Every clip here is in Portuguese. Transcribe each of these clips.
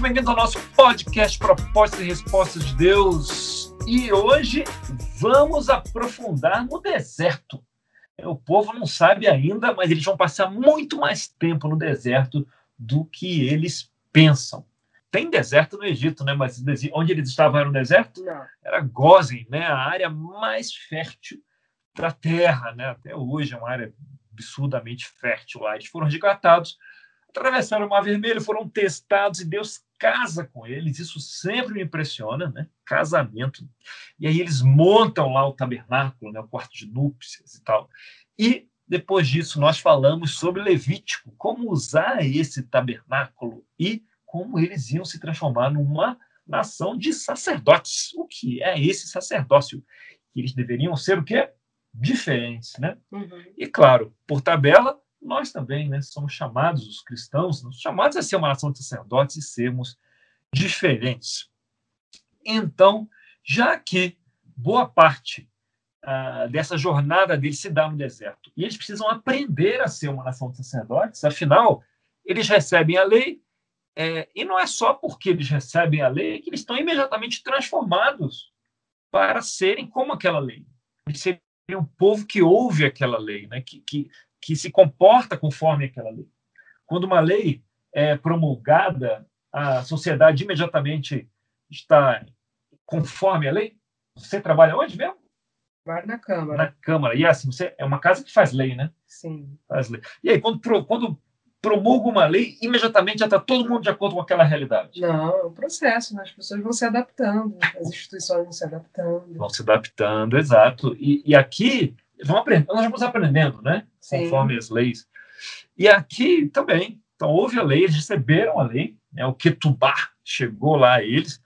Sejam bem-vindos ao nosso podcast Propostas e Respostas de Deus. E hoje vamos aprofundar no deserto. O povo não sabe ainda, mas eles vão passar muito mais tempo no deserto do que eles pensam. Tem deserto no Egito, né? Mas onde eles estavam era um deserto? Não. Era Gozen, né? A área mais fértil da Terra, né? Até hoje é uma área absurdamente fértil lá. Eles foram resgatados atravessaram o Mar Vermelho, foram testados e Deus casa com eles. Isso sempre me impressiona, né? Casamento. E aí eles montam lá o tabernáculo, né? o quarto de núpcias e tal. E depois disso nós falamos sobre Levítico, como usar esse tabernáculo e como eles iam se transformar numa nação de sacerdotes. O que é esse sacerdócio? Eles deveriam ser o quê? Diferentes, né? Uhum. E claro, por tabela, nós também né, somos chamados, os cristãos, chamados a ser uma nação de sacerdotes e sermos diferentes. Então, já que boa parte ah, dessa jornada deles se dá no deserto, e eles precisam aprender a ser uma nação de sacerdotes, afinal, eles recebem a lei, é, e não é só porque eles recebem a lei que eles estão imediatamente transformados para serem como aquela lei. Eles seriam um povo que ouve aquela lei, né? que, que que se comporta conforme aquela lei. Quando uma lei é promulgada, a sociedade imediatamente está conforme a lei. Você trabalha onde mesmo? Vai na Câmara. Na Câmara. E assim, você é uma casa que faz lei, né? Sim. Faz lei. E aí, quando, quando promulga uma lei, imediatamente já está todo mundo de acordo com aquela realidade. Não, é um processo, né? as pessoas vão se adaptando, as instituições vão se adaptando. Vão se adaptando, exato. E, e aqui vão aprendendo, nós vamos aprendendo, né? Sim. Conforme as leis. E aqui também, então houve a lei, eles receberam a lei, né? o Ketubá chegou lá a eles,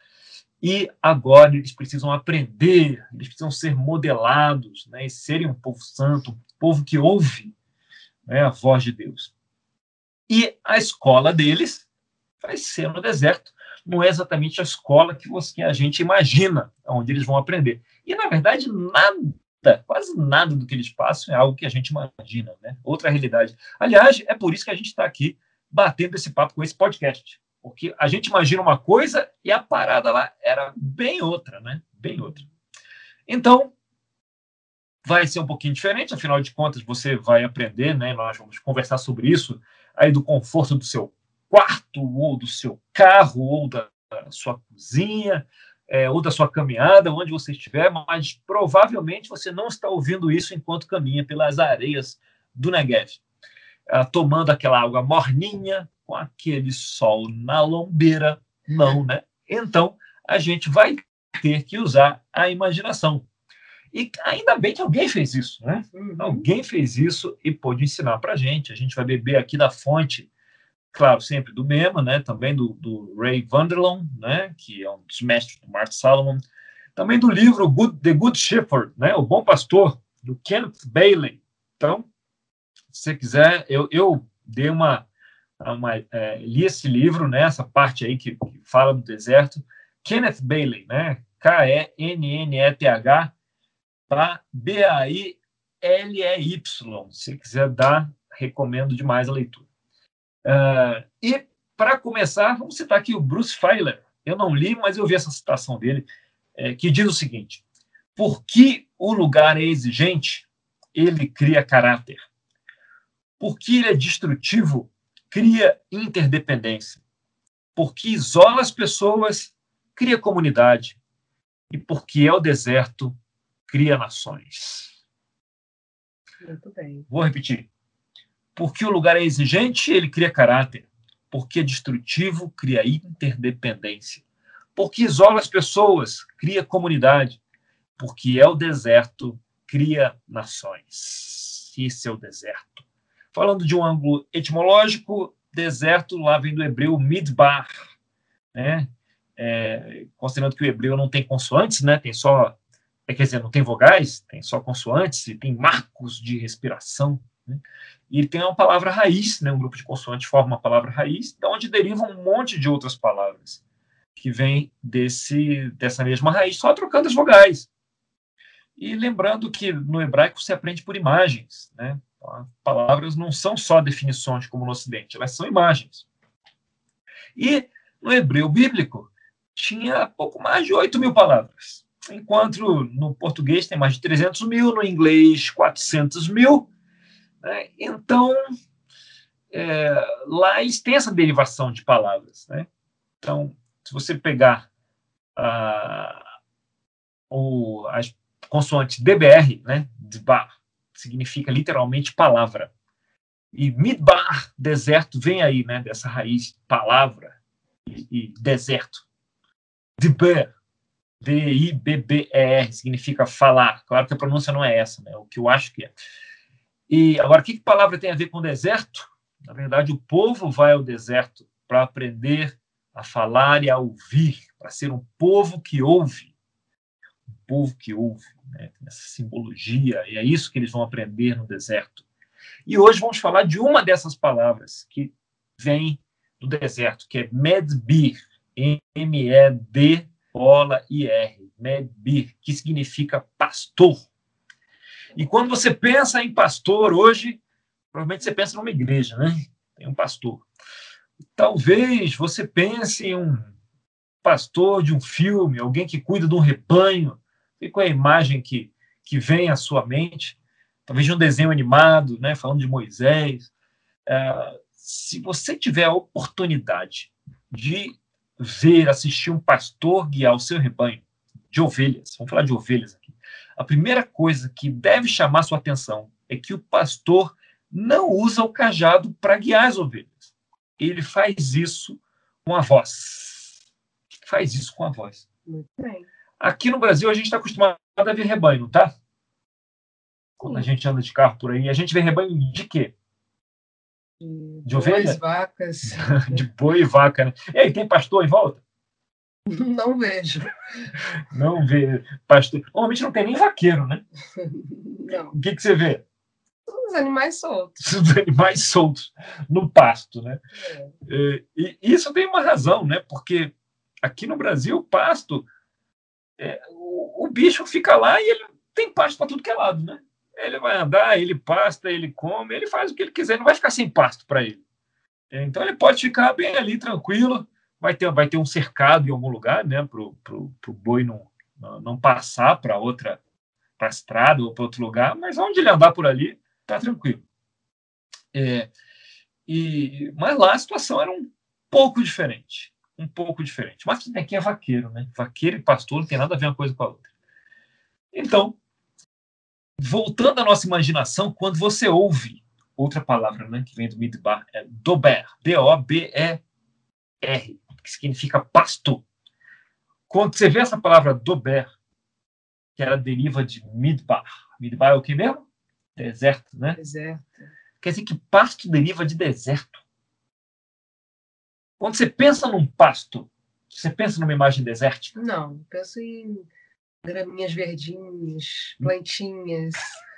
e agora eles precisam aprender, eles precisam ser modelados, né? E serem um povo santo, um povo que ouve né? a voz de Deus. E a escola deles vai ser no deserto, não é exatamente a escola que, você, que a gente imagina, onde eles vão aprender. E, na verdade, nada quase nada do que eles passam é algo que a gente imagina, né? Outra realidade. Aliás, é por isso que a gente está aqui batendo esse papo com esse podcast, porque a gente imagina uma coisa e a parada lá era bem outra, né? Bem outra. Então, vai ser um pouquinho diferente, afinal de contas, você vai aprender, né? Nós vamos conversar sobre isso aí do conforto do seu quarto ou do seu carro ou da sua cozinha, é, ou da sua caminhada, onde você estiver, mas provavelmente você não está ouvindo isso enquanto caminha pelas areias do Negev, ah, tomando aquela água morninha, com aquele sol na lombeira, não, né? Então, a gente vai ter que usar a imaginação. E ainda bem que alguém fez isso, né? Uhum. Alguém fez isso e pôde ensinar para a gente. A gente vai beber aqui da fonte claro, sempre do mesmo, né? Também do, do Ray Vanderloon, né? Que é um dos mestres do Mark Salomon. Também do livro Good, The Good Shepherd, né? O Bom Pastor, do Kenneth Bailey. Então, se você quiser, eu, eu dei uma, uma é, li esse livro, né? Essa parte aí que, que fala do deserto. Kenneth Bailey, né? K-E-N-N-E-T-H, tá? B-A-I-L-E-Y. Se quiser dar, recomendo demais a leitura. Uh, e, para começar, vamos citar aqui o Bruce Feiler. Eu não li, mas eu vi essa citação dele, é, que diz o seguinte: Porque o lugar é exigente, ele cria caráter. Porque ele é destrutivo, cria interdependência. Porque isola as pessoas, cria comunidade. E porque é o deserto, cria nações. Muito bem. Vou repetir. Porque o lugar é exigente, ele cria caráter. Porque é destrutivo, cria interdependência. Porque isola as pessoas, cria comunidade. Porque é o deserto, cria nações. Esse é o deserto. Falando de um ângulo etimológico, deserto lá vem do hebreu midbar, né? É, considerando que o hebreu não tem consoantes, né? Tem só, é, quer dizer, não tem vogais, tem só consoantes e tem marcos de respiração. Né? E tem uma palavra raiz, né? um grupo de consoantes forma uma palavra raiz, de onde derivam um monte de outras palavras que vêm desse, dessa mesma raiz, só trocando as vogais. E lembrando que no hebraico se aprende por imagens. Né? Então, palavras não são só definições como no Ocidente, elas são imagens. E no hebreu bíblico, tinha pouco mais de 8 mil palavras, enquanto no português tem mais de 300 mil, no inglês 400 mil. Né? Então, é, lá eles têm essa derivação de palavras. Né? Então, se você pegar a, o, as consoantes DBR, né, Dbar, significa literalmente palavra. E Midbar, deserto, vem aí, né, dessa raiz palavra e, e deserto. Dibber, D-I-B-B-E-R, significa falar. Claro que a pronúncia não é essa, né, o que eu acho que é. E agora, o que, que palavra tem a ver com deserto? Na verdade, o povo vai ao deserto para aprender a falar e a ouvir, para ser um povo que ouve povo que ouve, né? essa simbologia, e é isso que eles vão aprender no deserto. E hoje vamos falar de uma dessas palavras que vem do deserto, que é Medbir, M-E-D, bola I-R, Medbir, que significa pastor. E quando você pensa em pastor hoje, provavelmente você pensa numa igreja, né? Tem um pastor. Talvez você pense em um pastor de um filme, alguém que cuida de um rebanho, qual é a imagem que, que vem à sua mente? Talvez de um desenho animado, né, falando de Moisés. É, se você tiver a oportunidade de ver, assistir um pastor guiar o seu rebanho de ovelhas, vamos falar de ovelhas a primeira coisa que deve chamar sua atenção é que o pastor não usa o cajado para guiar as ovelhas. Ele faz isso com a voz. Faz isso com a voz. Muito bem. Aqui no Brasil, a gente está acostumado a ver rebanho, tá? Quando a gente anda de carro por aí, a gente vê rebanho de quê? De, de ovelha? vacas. de boi e vaca, né? E aí, tem pastor em volta? Não vejo. Não vê pastor. Normalmente não tem nem vaqueiro, né? Não. O que, que você vê? Os animais soltos. Os animais soltos no pasto, né? É. é e isso tem uma razão, né? Porque aqui no Brasil, o pasto é, o, o, bicho fica lá e ele tem pasto para tudo que é lado, né? Ele vai andar, ele pasta, ele come, ele faz o que ele quiser, não vai ficar sem pasto para ele. É, então ele pode ficar bem ali tranquilo, vai ter, vai ter um cercado em algum lugar, né, para o boi não, não passar para outra pra estrada ou para outro lugar, mas onde ele andar por ali, tá tranquilo. É, e, mas lá a situação era um pouco diferente um pouco diferente. Mas aqui é vaqueiro, né? Vaqueiro e pastor não tem nada a ver uma coisa com a outra. Então, voltando à nossa imaginação, quando você ouve outra palavra, né, que vem do Midbar, é dober, D-O-B-E-R, que significa pasto. Quando você vê essa palavra dober, que ela deriva de Midbar, Midbar é o que mesmo? Deserto, né? Deserto. Quer dizer que pasto deriva de deserto. Quando você pensa num pasto, você pensa numa imagem desértica? Não, penso em graminhas verdinhas, plantinhas.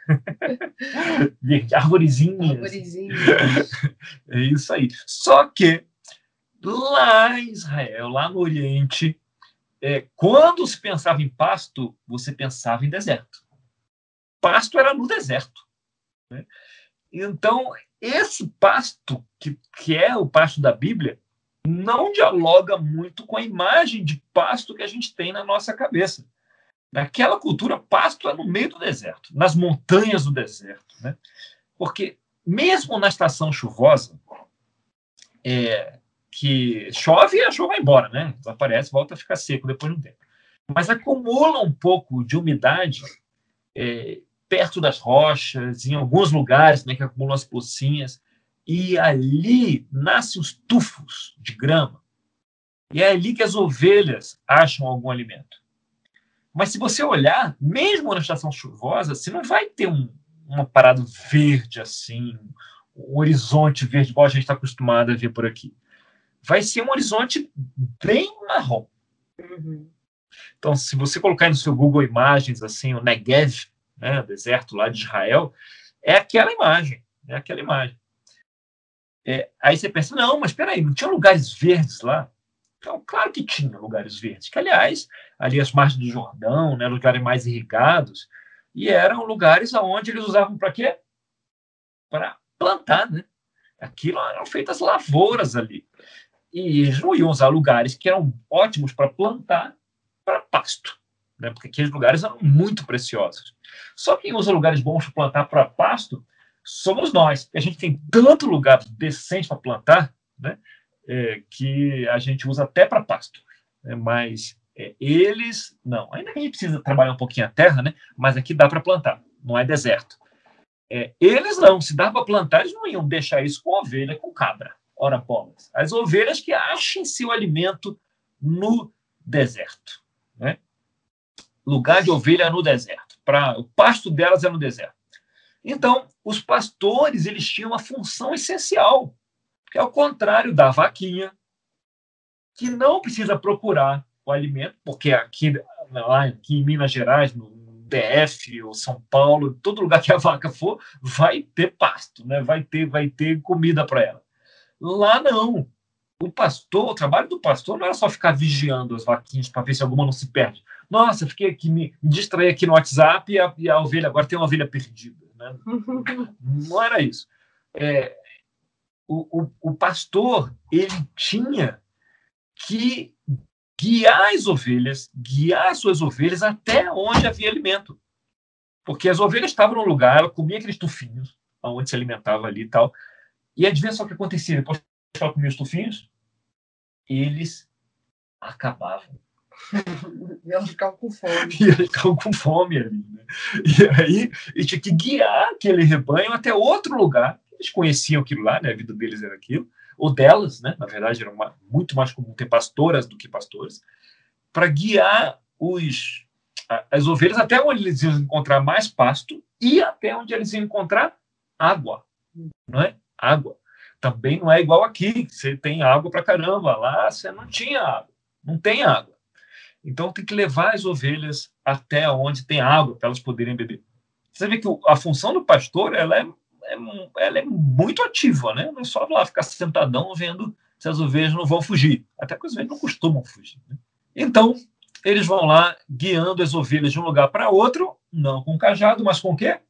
Arvorezinhas. Arvorezinhas. É isso aí. Só que lá em Israel, lá no Oriente, é, quando se pensava em pasto, você pensava em deserto. Pasto era no deserto. Né? Então, esse pasto, que, que é o pasto da Bíblia, não dialoga muito com a imagem de pasto que a gente tem na nossa cabeça. Naquela cultura, pasto é no meio do deserto, nas montanhas do deserto. Né? Porque, mesmo na estação chuvosa, é, que chove e a chuva vai embora, né? desaparece, volta a ficar seco depois de um tempo. Mas acumula um pouco de umidade é, perto das rochas, em alguns lugares né, que acumulam as pocinhas e ali nascem os tufos de grama. E é ali que as ovelhas acham algum alimento. Mas se você olhar, mesmo na estação chuvosa, você não vai ter um, uma parada verde assim, um horizonte verde, igual a gente está acostumado a ver por aqui. Vai ser um horizonte bem marrom. Uhum. Então, se você colocar no seu Google Imagens, assim, o Negev, né, o deserto lá de Israel, é aquela imagem, é aquela imagem. É, aí você pensa, não, mas espera aí, não tinha lugares verdes lá? Então, claro que tinha lugares verdes, que, aliás, ali as margens do Jordão, né, lugares mais irrigados, e eram lugares onde eles usavam para quê? Para plantar, né? Aquilo eram feitas lavouras ali. E eles não iam usar lugares que eram ótimos para plantar para pasto, né? porque aqueles lugares eram muito preciosos. Só quem usa lugares bons para plantar para pasto somos nós. A gente tem tanto lugar decente para plantar, né? É, que a gente usa até para pasto. Né? Mas é, eles, não. Ainda que a gente precisa trabalhar um pouquinho a terra, né? Mas aqui dá para plantar, não é deserto. É, eles não, se dá para plantar, eles não iam deixar isso com ovelha, com cabra. Ora, bolas. As ovelhas que achem seu alimento no deserto. Né? Lugar de ovelha no deserto. Pra, o pasto delas é no deserto. Então, os pastores eles tinham uma função essencial, que é o contrário da vaquinha, que não precisa procurar o alimento, porque aqui, lá aqui em Minas Gerais, no DF ou São Paulo, todo lugar que a vaca for, vai ter pasto, né? vai, ter, vai ter comida para ela. Lá não. O pastor, o trabalho do pastor não era só ficar vigiando as vaquinhas para ver se alguma não se perde. Nossa, fiquei aqui, me, me distraí aqui no WhatsApp e a, e a, ovelha, agora tem uma ovelha perdida. Né? não era isso. É, o, o, o pastor, ele tinha que guiar as ovelhas, guiar as suas ovelhas até onde havia alimento. Porque as ovelhas estavam no lugar, ela comia aqueles tufinhos, onde se alimentava ali e tal. E adivinha só o que acontecia? Depois que ela comia os tufinhos, eles acabavam. e elas ficavam com fome. E elas ficavam com fome ali. Né? E aí, e tinha que guiar aquele rebanho até outro lugar. Eles conheciam aquilo lá, né? a vida deles era aquilo ou delas, né? na verdade, era uma, muito mais comum ter pastoras do que pastores, para guiar os, as ovelhas até onde eles iam encontrar mais pasto e até onde eles iam encontrar água. Não é? Água. Também não é igual aqui, você tem água para caramba. Lá você não tinha água, não tem água. Então tem que levar as ovelhas até onde tem água para elas poderem beber. Você vê que a função do pastor ela é é, ela é muito ativa, né? Não é só lá ficar sentadão vendo se as ovelhas não vão fugir. Até porque as ovelhas não costumam fugir. Né? Então, eles vão lá guiando as ovelhas de um lugar para outro, não com cajado, mas com o quê?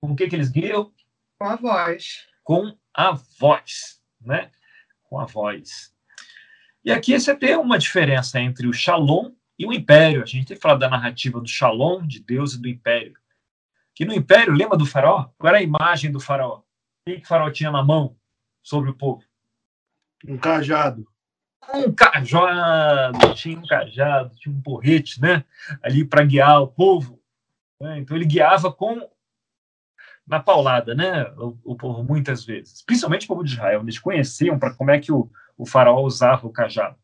Com o que, que eles guiam? Com a voz. Com a voz, né? Com a voz. E aqui você tem uma diferença entre o shalom e o império. A gente tem falado da narrativa do shalom de Deus e do império que no Império, lembra do faraó? Qual era a imagem do faraó? O que o faraó tinha na mão sobre o povo? Um cajado. Um cajado, tinha um cajado, tinha um porrete, né? Ali para guiar o povo. Né? Então ele guiava com na paulada, né? O, o, povo muitas vezes, principalmente o povo de Israel, eles conheciam para como é que o, o faraó usava o cajado.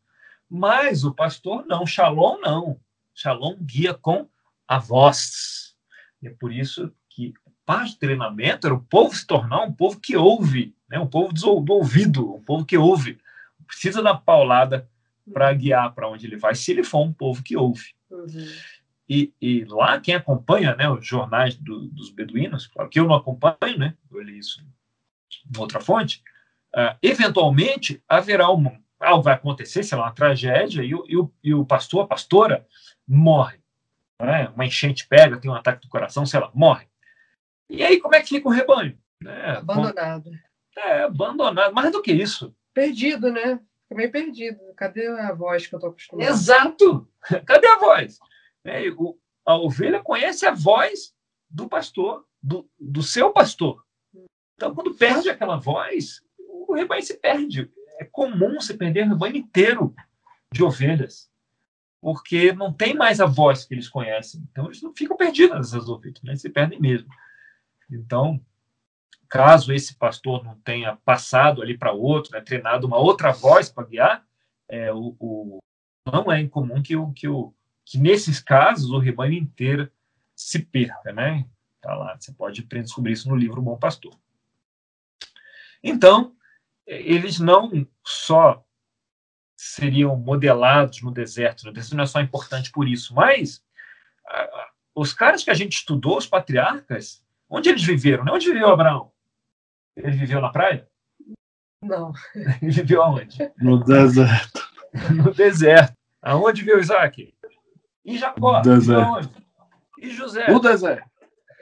Mas o pastor não, Shalom não. Shalom guia com a voz. E é por isso que parte do treinamento era o povo se tornar um povo que ouve, né? um povo do ouvido, um povo que ouve. Precisa da paulada para guiar para onde ele vai, se ele for um povo que ouve. Uhum. E, e, lá, quem acompanha né, os jornais do, dos beduínos, claro que eu não acompanho, né, eu li isso em outra fonte, uh, eventualmente haverá um, algo vai acontecer, sei lá, uma tragédia, e o, e o, e o pastor, a pastora, morre né? uma enchente pega, tem um ataque do coração, sei lá, morre. E aí, como é que fica o rebanho? É, abandonado. É, abandonado. Mais do que isso. Perdido, né? Fica meio perdido. Cadê a voz que eu estou acostumado? Exato! Cadê a voz? É, o, a ovelha conhece a voz do pastor, do, do seu pastor. Então, quando perde aquela voz, o rebanho se perde. É comum você perder o rebanho inteiro de ovelhas porque não tem mais a voz que eles conhecem. Então, eles não ficam perdidos nessas ovelhas, né? se perdem mesmo. Então, caso esse pastor não tenha passado ali para outro, né, treinado uma outra voz para guiar, é, o, o, não é incomum que, o, que, o, que, nesses casos, o rebanho inteiro se perca. Né? Tá lá, você pode descobrir isso no livro Bom Pastor. Então, eles não só seriam modelados no deserto. O deserto não é só importante por isso, mas os caras que a gente estudou, os patriarcas, onde eles viveram? Né? Onde viveu Abraão? Ele viveu na praia? Não. Ele viveu aonde? No deserto. No deserto. Aonde viveu Isaac? E Jacó? Deserto. E José? No deserto.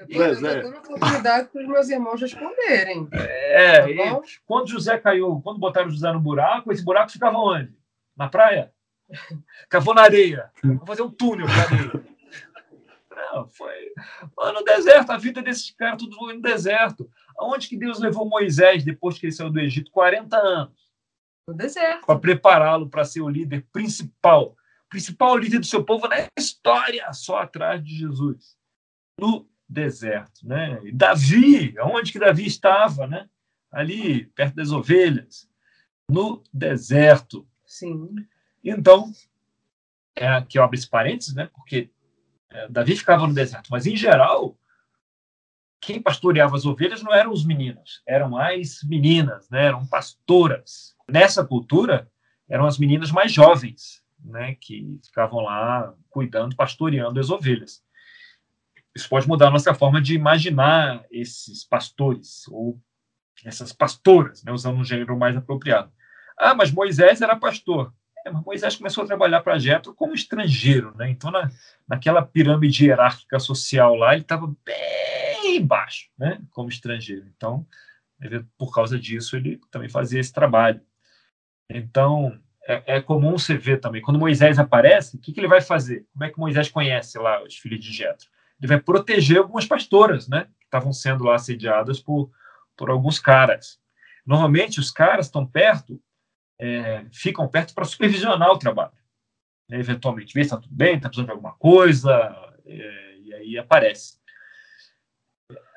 Eu estou dando oportunidade para os meus irmãos responderem. É, tá quando José caiu, quando botaram José no buraco, esse buraco ficava onde? Na praia? Cavou na areia. Vou fazer um túnel para areia. Não, foi no deserto. A vida desses caras tudo foi no deserto. Aonde que Deus levou Moisés depois que ele saiu do Egito? 40 anos. No deserto. Para prepará-lo para ser o líder principal. Principal líder do seu povo na história, só atrás de Jesus. No deserto, né? E Davi, onde que Davi estava, né? Ali, perto das ovelhas, no deserto. Sim. Então, é, aqui eu abro esse parênteses, né? Porque é, Davi ficava no deserto, mas em geral, quem pastoreava as ovelhas não eram os meninos, eram as meninas, né? Eram pastoras. Nessa cultura, eram as meninas mais jovens, né? Que ficavam lá cuidando, pastoreando as ovelhas isso pode mudar a nossa forma de imaginar esses pastores ou essas pastoras, né, usando um gênero mais apropriado. Ah, mas Moisés era pastor. É, mas Moisés começou a trabalhar para Jetro como estrangeiro, né? Então, na, naquela pirâmide hierárquica social lá, ele estava bem baixo, né? Como estrangeiro. Então, ele, por causa disso, ele também fazia esse trabalho. Então, é, é comum você ver também, quando Moisés aparece, o que, que ele vai fazer? Como é que Moisés conhece lá os filhos de Jetro? ele vai proteger algumas pastoras, né? Que estavam sendo lá assediadas por, por alguns caras. Normalmente, os caras estão perto, é, ficam perto para supervisionar o trabalho. Né? Eventualmente, ver se está tudo bem, está precisando de alguma coisa, é, e aí aparece.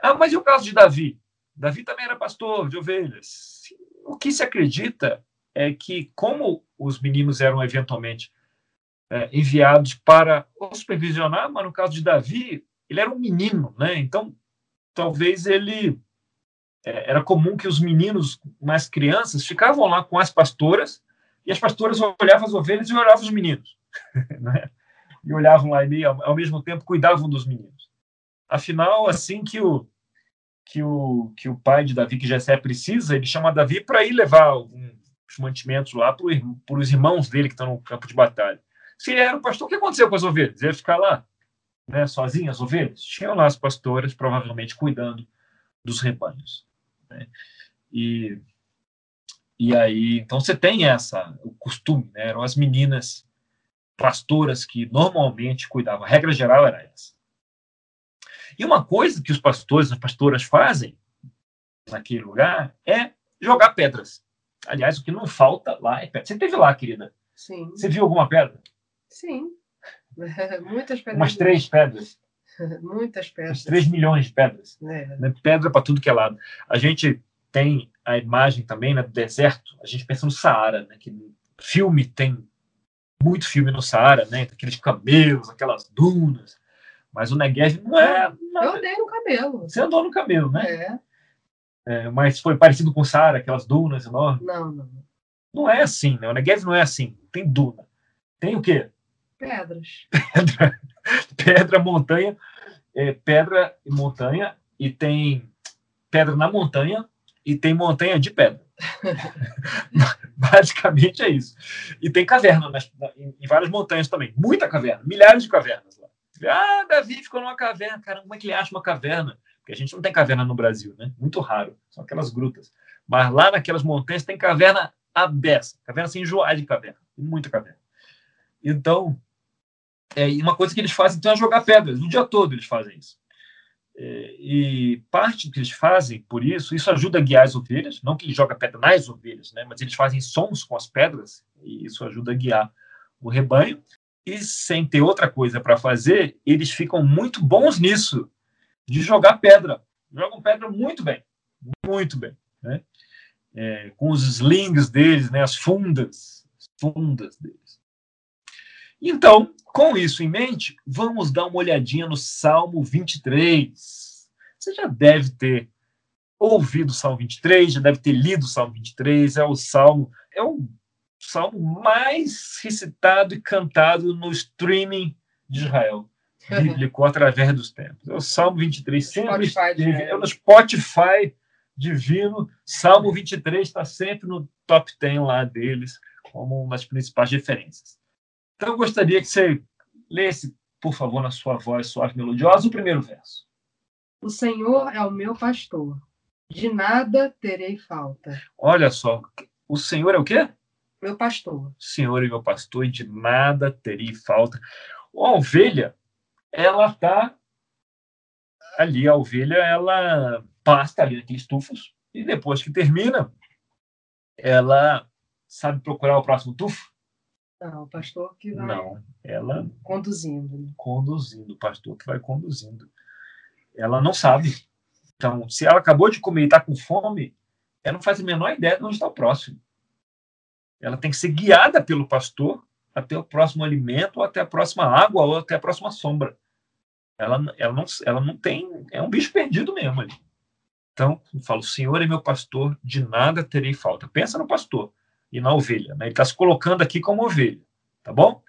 Ah, mas e o caso de Davi? Davi também era pastor de ovelhas. O que se acredita é que, como os meninos eram eventualmente é, enviados para supervisionar, mas no caso de Davi, ele era um menino, né? Então, talvez ele é, era comum que os meninos mais crianças ficavam lá com as pastoras e as pastoras olhavam as ovelhas e olhavam os meninos, né? E olhavam lá e ao, ao mesmo tempo cuidavam dos meninos. Afinal, assim que o que o que o pai de Davi, que Jessé precisa, ele chama Davi para ir levar alguns mantimentos lá para os irmãos dele que estão no campo de batalha. Se ele era o pastor, o que aconteceu com as ovelhas? Ele ia ficar lá? né, sozinhas, ovelhas, tinham lá as pastoras, provavelmente cuidando dos rebanhos. Né? E, e aí, então você tem essa, o costume, né, eram as meninas pastoras que normalmente cuidavam, a regra geral era essa. E uma coisa que os pastores, as pastoras fazem naquele lugar é jogar pedras. Aliás, o que não falta lá é pedra. Você teve lá, querida? Sim. Você viu alguma pedra? Sim. Muitas pedras. Umas três pedras. Muitas pedras. Uns três milhões de pedras. É. Né? Pedra para tudo que é lado. A gente tem a imagem também né, do deserto. A gente pensa no Saara, né, que filme tem muito filme no Saara, né? Aqueles camelos, aquelas dunas. Mas o Negev não é. Não, eu andei no camelo. Você andou no camelo, né? É. é mas foi parecido com o Saara, aquelas dunas enormes? Não, não. Não é assim, né? O Negev não é assim. Tem duna. Tem o quê? Pedras. Pedra, pedra montanha, é, pedra e montanha, e tem pedra na montanha, e tem montanha de pedra. Basicamente é isso. E tem caverna nas, em, em, várias montanhas também. Muita caverna, milhares de cavernas lá. Ah, Davi ficou numa caverna. Caramba, como é que ele acha uma caverna? Porque a gente não tem caverna no Brasil, né? Muito raro. São aquelas grutas. Mas lá naquelas montanhas tem caverna abessa. Caverna sem enjoar de caverna. Muita caverna. Então, é, uma coisa que eles fazem então é jogar pedras, o dia todo eles fazem isso. É, e parte que eles fazem por isso, isso ajuda a guiar as ovelhas, não que eles jogam pedra nas ovelhas, né, mas eles fazem sons com as pedras, e isso ajuda a guiar o rebanho. E sem ter outra coisa para fazer, eles ficam muito bons nisso, de jogar pedra. Jogam pedra muito bem, muito bem. Né? É, com os slings deles, né, as fundas, as fundas deles. Então, com isso em mente, vamos dar uma olhadinha no Salmo 23. Você já deve ter ouvido o Salmo 23, já deve ter lido o Salmo 23, é o salmo, é o salmo mais recitado e cantado no streaming de Israel bíblico através dos tempos. É o Salmo 23, sempre esteve, é no Spotify divino. Salmo 23 está sempre no top 10 lá deles, como uma das principais referências. Então, eu gostaria que você lesse, por favor, na sua voz suave e melodiosa, o primeiro verso. O Senhor é o meu pastor. De nada terei falta. Olha só, o Senhor é o quê? Meu pastor. Senhor e meu pastor, e de nada terei falta. A ovelha, ela está ali, a ovelha, ela pasta ali naqueles tufos, e depois que termina, ela sabe procurar o próximo tufo? Não, o pastor que vai Não, ela conduzindo. conduzindo, o pastor que vai conduzindo. Ela não sabe. Então, se ela acabou de comer e está com fome, ela não faz a menor ideia de onde está o próximo. Ela tem que ser guiada pelo pastor até o próximo alimento, ou até a próxima água, ou até a próxima sombra. Ela, ela, não, ela não tem. É um bicho perdido mesmo ali. Então, eu falo: o Senhor é meu pastor, de nada terei falta. Pensa no pastor e na ovelha. Né? Ele está se colocando aqui como ovelha. Tá bom?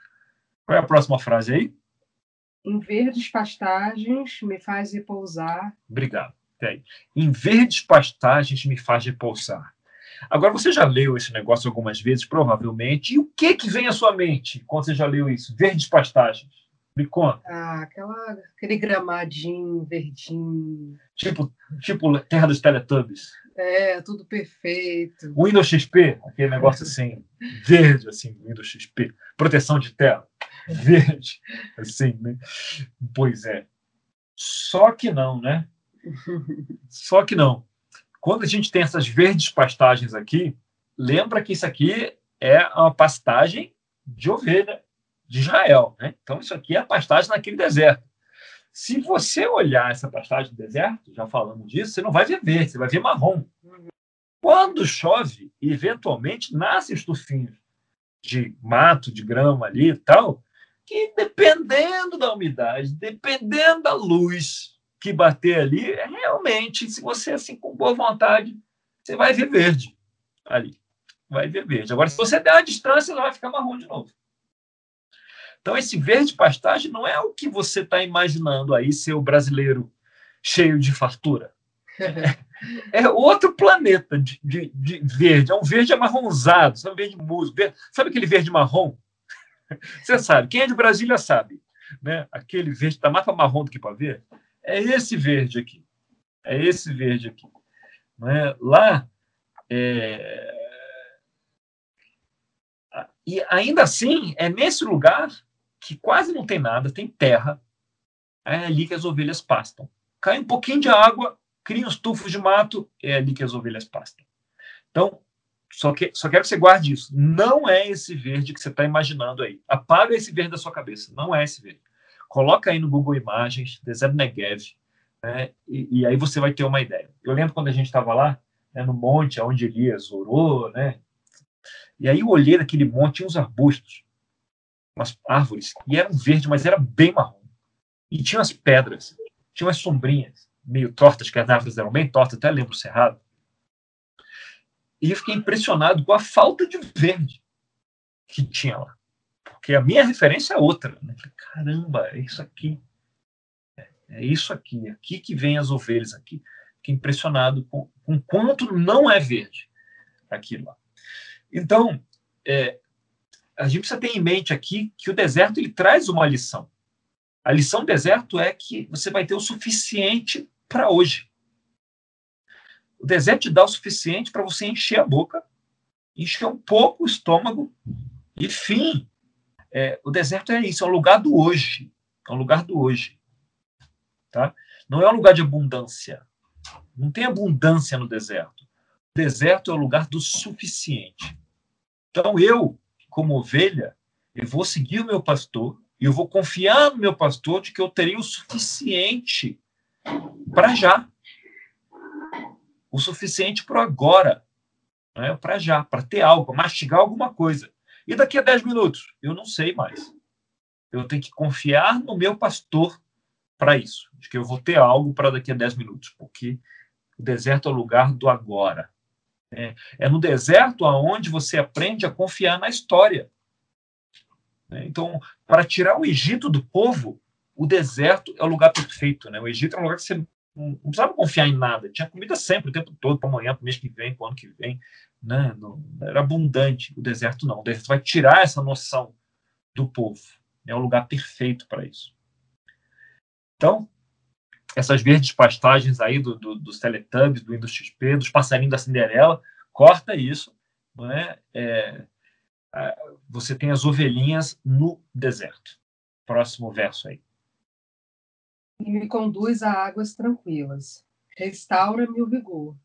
Qual é a próxima frase aí? Em verdes pastagens me faz repousar. Obrigado. Até aí. Em verdes pastagens me faz repousar. Agora, você já leu esse negócio algumas vezes, provavelmente. E o que que vem à sua mente quando você já leu isso? Verdes pastagens. Me conta. Ah, aquela, aquele gramadinho verdinho. Tipo, tipo Terra dos Teletubbies. É, tudo perfeito. Windows XP, aquele negócio assim, verde, assim, Windows XP. Proteção de tela, verde, assim, né? Pois é. Só que não, né? Só que não. Quando a gente tem essas verdes pastagens aqui, lembra que isso aqui é uma pastagem de ovelha de Israel, né? Então isso aqui é a pastagem naquele deserto. Se você olhar essa pastagem do deserto, já falamos disso, você não vai ver verde, você vai ver marrom. Quando chove, eventualmente nascem os tufinhos de mato, de grama ali e tal, que dependendo da umidade, dependendo da luz que bater ali, realmente, se você assim com boa vontade, você vai ver verde ali. Vai ver verde. Agora, se você der uma distância, ela vai ficar marrom de novo. Então, esse verde pastagem não é o que você está imaginando aí, ser o brasileiro cheio de fartura. É outro planeta de, de, de verde. É um verde amarronzado, sabe? Verde musgo. Verde, sabe aquele verde marrom? Você sabe. Quem é de Brasília sabe. Né? Aquele verde está mais para marrom do que para ver. É esse verde aqui. É esse verde aqui. Né? Lá, é... e ainda assim, é nesse lugar que quase não tem nada, tem terra. É ali que as ovelhas pastam. Cai um pouquinho de água, cria uns tufos de mato, é ali que as ovelhas pastam. Então, só, que, só quero que você guarde isso. Não é esse verde que você está imaginando aí. Apaga esse verde da sua cabeça. Não é esse verde. Coloca aí no Google Imagens, deserto Negev, né, e, e, aí você vai ter uma ideia. Eu lembro quando a gente estava lá, né, no monte onde Elias orou, né, e aí eu olhei naquele monte, tinha uns arbustos, umas árvores, e era um verde, mas era bem marrom. E tinha umas pedras, tinha umas sombrinhas, meio tortas, que as árvores eram bem tortas, até lembro o cerrado. E eu fiquei impressionado com a falta de verde que tinha lá. Porque a minha referência é outra. Né? Caramba, é isso aqui. É isso aqui. É aqui que vem as ovelhas aqui. Fiquei impressionado com, com quanto não é verde aquilo lá. Então, é, a gente precisa ter em mente aqui que o deserto ele traz uma lição. A lição do deserto é que você vai ter o suficiente para hoje. O deserto te dá o suficiente para você encher a boca, encher um pouco o estômago e fim. É, o deserto é isso, é um lugar do hoje. É um lugar do hoje. Tá? Não é um lugar de abundância. Não tem abundância no deserto. O deserto é o lugar do suficiente. Então eu, como ovelha, eu vou seguir o meu pastor e eu vou confiar no meu pastor de que eu terei o suficiente para já o suficiente para agora, né? para já, para ter algo, mastigar alguma coisa. E daqui a 10 minutos? Eu não sei mais. Eu tenho que confiar no meu pastor para isso, de que eu vou ter algo para daqui a 10 minutos, porque o deserto é o lugar do agora. É, é no deserto aonde você aprende a confiar na história. Né? Então, para tirar o Egito do povo, o deserto é o lugar perfeito. Né? O Egito é um lugar que você não precisava confiar em nada. Tinha comida sempre, o tempo todo, para amanhã, para o mês que vem, para o ano que vem. Né? Não, era abundante. O deserto não. O deserto vai tirar essa noção do povo. É o lugar perfeito para isso. Então, essas verdes pastagens aí do, do, dos Teletubbies, do Windows XP, dos passarinhos da Cinderela, corta isso, não é? é você tem as ovelhinhas no deserto. Próximo verso aí. E me conduz a águas tranquilas. Restaura-me o vigor.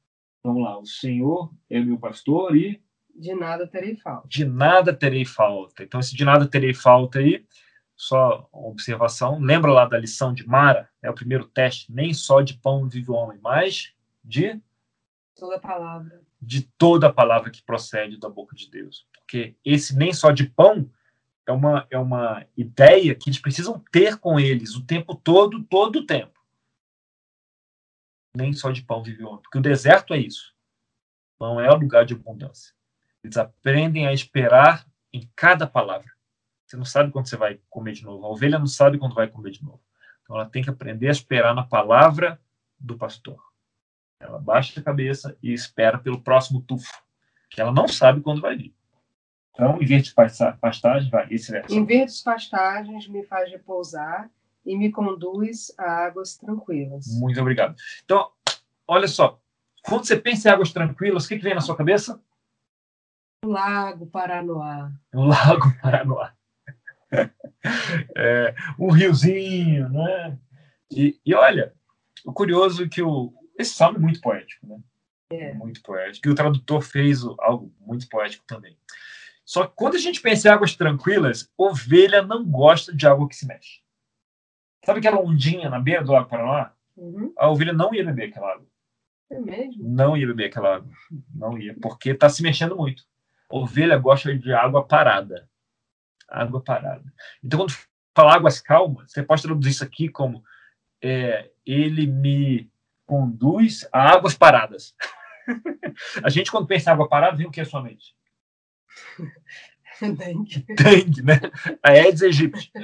Vamos lá. O Senhor é meu pastor e. De nada terei falta. De nada terei falta. Então, esse de nada terei falta aí, só uma observação. Lembra lá da lição de Mara? É o primeiro teste. Nem só de pão vive o homem, mas de. Toda palavra. De toda a palavra que procede da boca de Deus. Porque esse nem só de pão é uma, é uma ideia que eles precisam ter com eles o tempo todo, todo o tempo. Nem só de pão vive o homem. Porque o deserto é isso. Não é o lugar de abundância. Eles aprendem a esperar em cada palavra. Você não sabe quando você vai comer de novo. A ovelha não sabe quando vai comer de novo. Então ela tem que aprender a esperar na palavra do pastor. Ela baixa a cabeça e espera pelo próximo tufo, que ela não sabe quando vai vir. Então, em verdes pastagens, vai, esse verso. Em verdes pastagens me faz repousar e me conduz a águas tranquilas. Muito obrigado. Então, olha só, quando você pensa em águas tranquilas, o que, que vem na sua cabeça? O Lago Paranoá. O Lago Paranoá. É, um riozinho, né? E, e, olha, o curioso é que o, esse salmo é muito poético, né? É. Muito poético. E o tradutor fez algo muito poético também. Só que quando a gente pensa em águas tranquilas, ovelha não gosta de água que se mexe. Sabe aquela ondinha na beira do Lago Paraná? Uhum. A ovelha não ia beber aquela água. É mesmo? Não ia beber aquela água. Não ia, porque está se mexendo muito. ovelha gosta de água parada. Água parada. Então, quando fala águas calmas, você pode traduzir isso aqui como é, ele me conduz a águas paradas. a gente, quando pensa em água parada, vem o que é sua mente? Dengue. Dengue, né? A Aedes aegypti.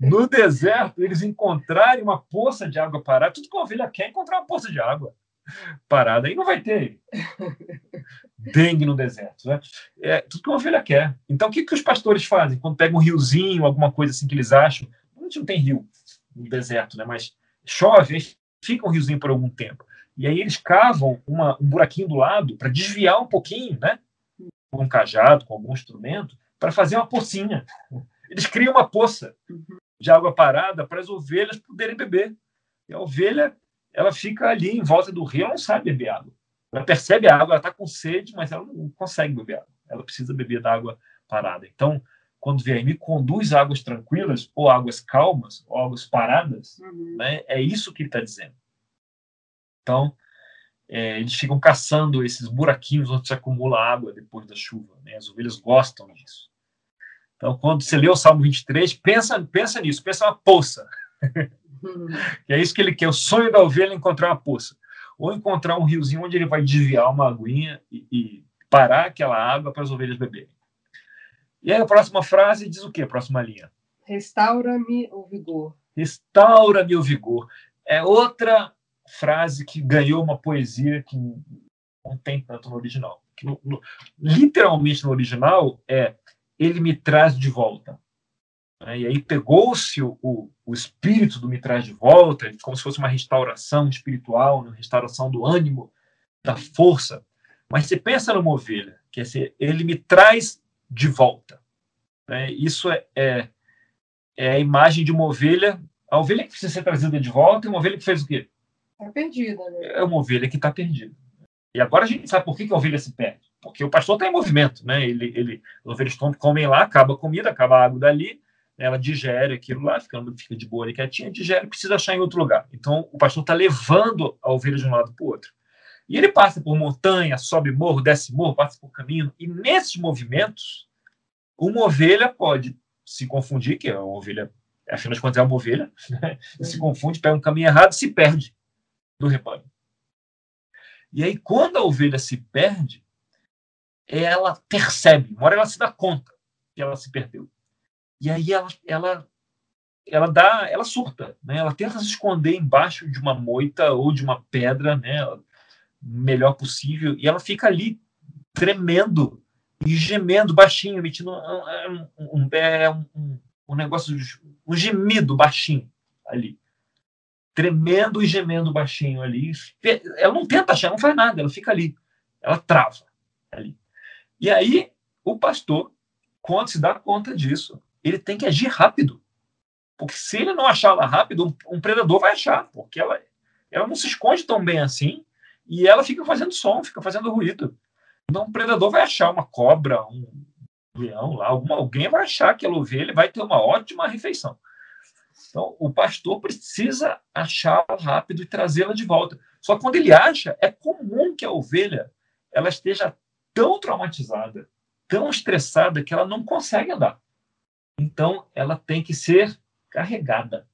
No deserto, eles encontrarem uma poça de água parada. Tudo que a ovelha quer é encontrar uma poça de água parada. Aí não vai ter dengue no deserto. Né? É tudo que uma ovelha quer. Então, o que, que os pastores fazem? Quando pegam um riozinho, alguma coisa assim que eles acham. A gente não tem rio no deserto, né? mas chove, fica um riozinho por algum tempo. E aí eles cavam uma, um buraquinho do lado para desviar um pouquinho, né? Com um cajado, com algum instrumento, para fazer uma pocinha. Eles criam uma poça de água parada para as ovelhas poderem beber. E a ovelha, ela fica ali em volta do rio, ela não sabe beber água. Ela percebe a água, ela está com sede, mas ela não consegue beber água. Ela precisa beber da água parada. Então, quando vem me conduz águas tranquilas, ou águas calmas, ou águas paradas, Uhum. né? é isso que ele está dizendo. Então, é, eles ficam caçando esses buraquinhos onde se acumula água depois da chuva. Né? As ovelhas gostam disso. Então, quando você lê o Salmo 23, pensa, pensa nisso, pensa uma poça. Uhum. É isso que ele quer. O sonho da ovelha é encontrar uma poça. Ou encontrar um riozinho onde ele vai desviar uma aguinha e, e parar aquela água para as ovelhas beberem. E aí a próxima frase diz o quê? A próxima linha. Restaura-me o vigor. Restaura-me o vigor. É outra frase que ganhou uma poesia que não tem tanto no original. No, no, literalmente no original é ele me traz de volta. Né? E aí pegou-se o, o, o, espírito do me traz de volta, como se fosse uma restauração espiritual, uma restauração do ânimo, da força. Mas você pensa numa ovelha, que é assim, ele me traz de volta. Né? Isso é, é, é a imagem de uma ovelha. A ovelha que precisa ser trazida de volta é uma ovelha que fez o quê? Está perdida, né? É uma ovelha que está perdida. E agora a gente sabe por que, que a ovelha se perde. Porque o pastor está em movimento, né? Ele, ele, as ovelhas comem lá, acaba a comida, acaba a água dali, ela digere aquilo lá, fica, fica de boa ali quietinha, digere, precisa achar em outro lugar. Então o pastor está levando a ovelha de um lado para o outro. E ele passa por montanha, sobe morro, desce morro, passa por caminho. E nesses movimentos, uma ovelha pode se confundir, que é uma ovelha, afinal de contas é uma ovelha, né? se confunde, pega um caminho errado e se perde do rebanho. E aí, quando a ovelha se perde, ela percebe, uma hora ela se dá conta que ela se perdeu. E aí ela, ela, ela dá, ela surta, né? Ela tenta se esconder embaixo de uma moita ou de uma pedra, né? Melhor possível, e ela fica ali tremendo e gemendo baixinho, emitindo um, um, um, um, um negócio, um gemido baixinho ali. tremendo e gemendo baixinho ali. Ela não tenta achar, não faz nada, ela fica ali. Ela trava ali. E aí, o pastor, quando se dá conta disso, ele tem que agir rápido. Porque se ele não achar ela rápido, um, predador vai achar, porque ela, ela não se esconde tão bem assim e ela fica fazendo som, fica fazendo ruído. Então, um predador vai achar uma cobra, um leão lá, alguma, alguém vai achar aquela ovelha vai ter uma ótima refeição. Então, o pastor precisa achá-la rápido e trazê-la de volta. Só que quando ele acha, é comum que a ovelha ela esteja tão traumatizada, tão estressada, que ela não consegue andar. Então, ela tem que ser carregada.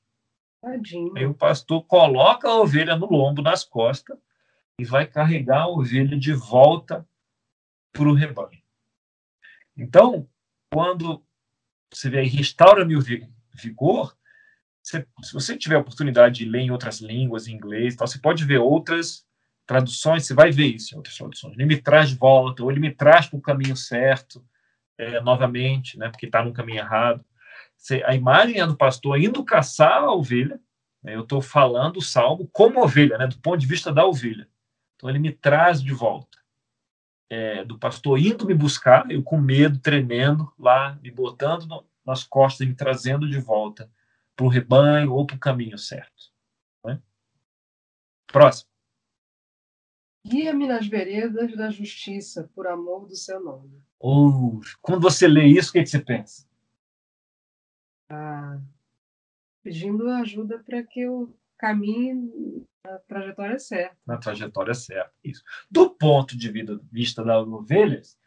Tadinho. Aí o pastor coloca a ovelha no lombo, nas costas, e vai carregar a ovelha de volta para o rebanho. Então, quando você vê aí, restaura-me o vigor, você, se você tiver a oportunidade de ler em outras línguas, em inglês, tal, você pode ver outras traduções, você vai ver isso em outras traduções. Ele me traz de volta, ou ele me traz para o caminho certo, é, novamente, né, porque está no caminho errado. Você, a imagem é do pastor indo caçar a ovelha, né, eu estou falando o salmo como ovelha, né, do ponto de vista da ovelha. Então ele me traz de volta. É, do pastor indo me buscar, eu com medo, tremendo, lá, me botando no, nas costas, me trazendo de volta para o rebanho ou para o caminho certo. Né? Próximo. Guia-me nas veredas da justiça, por amor do seu nome. Oh, quando você lê isso, o que, que você pensa? Ah, pedindo ajuda para que eu caminhe na trajetória certa. Na trajetória certa, isso. Do ponto de vista das ovelhas,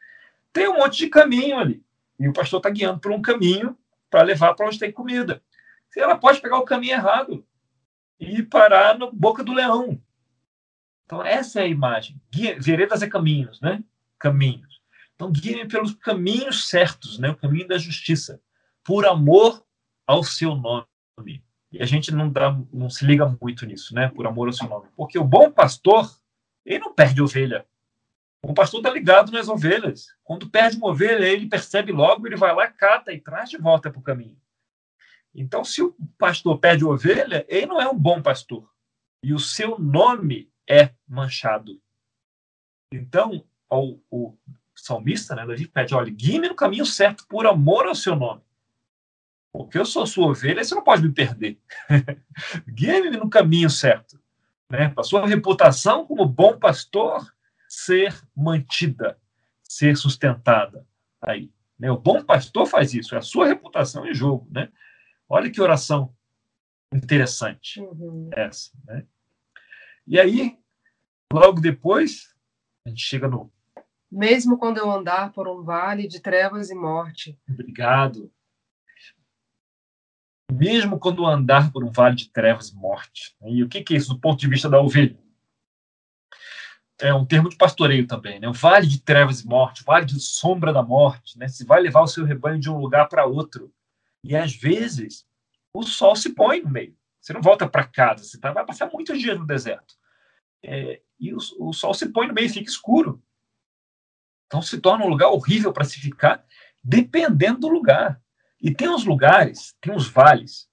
tem um monte de caminho ali. E o pastor está guiando por um caminho para levar para onde tem comida. Ela pode pegar o caminho errado e parar na boca do leão. Então, essa é a imagem. Guia, veredas é caminhos, né? Caminhos. Então, guie-me pelos caminhos certos, né? O caminho da justiça, por amor ao seu nome. E a gente não, dá, não se liga muito nisso, né? Por amor ao seu nome. Porque o bom pastor, ele não perde ovelha. O pastor está ligado nas ovelhas. Quando perde uma ovelha, ele percebe logo, ele vai lá, cata e traz de volta para o caminho. Então, se o pastor perde ovelha, ele não é um bom pastor. E o seu nome é manchado. Então, o, o salmista, né, Davi, pede: olha, guie-me no caminho certo por amor ao seu nome. Porque eu sou sua ovelha, você não pode me perder. guie-me no caminho certo. Né, para sua reputação como bom pastor ser mantida, ser sustentada. Aí, né? O bom pastor faz isso, é a sua reputação em jogo. Né? Olha que oração interessante uhum. essa. Né? E aí, logo depois, a gente chega no. Mesmo quando eu andar por um vale de trevas e morte. Obrigado. Mesmo quando eu andar por um vale de trevas e morte. E o que, é isso do ponto de vista da ovelha? É um termo de pastoreio também, né? O vale de trevas e morte, o vale de sombra da morte, né? Você vai levar o seu rebanho de um lugar para outro. E às vezes o sol se põe no meio. Você não volta para casa, você vai passar muitos dias no deserto. É, e o, o, sol se põe no meio e fica escuro. Então se torna um lugar horrível para se ficar, dependendo do lugar. E tem uns lugares, tem uns vales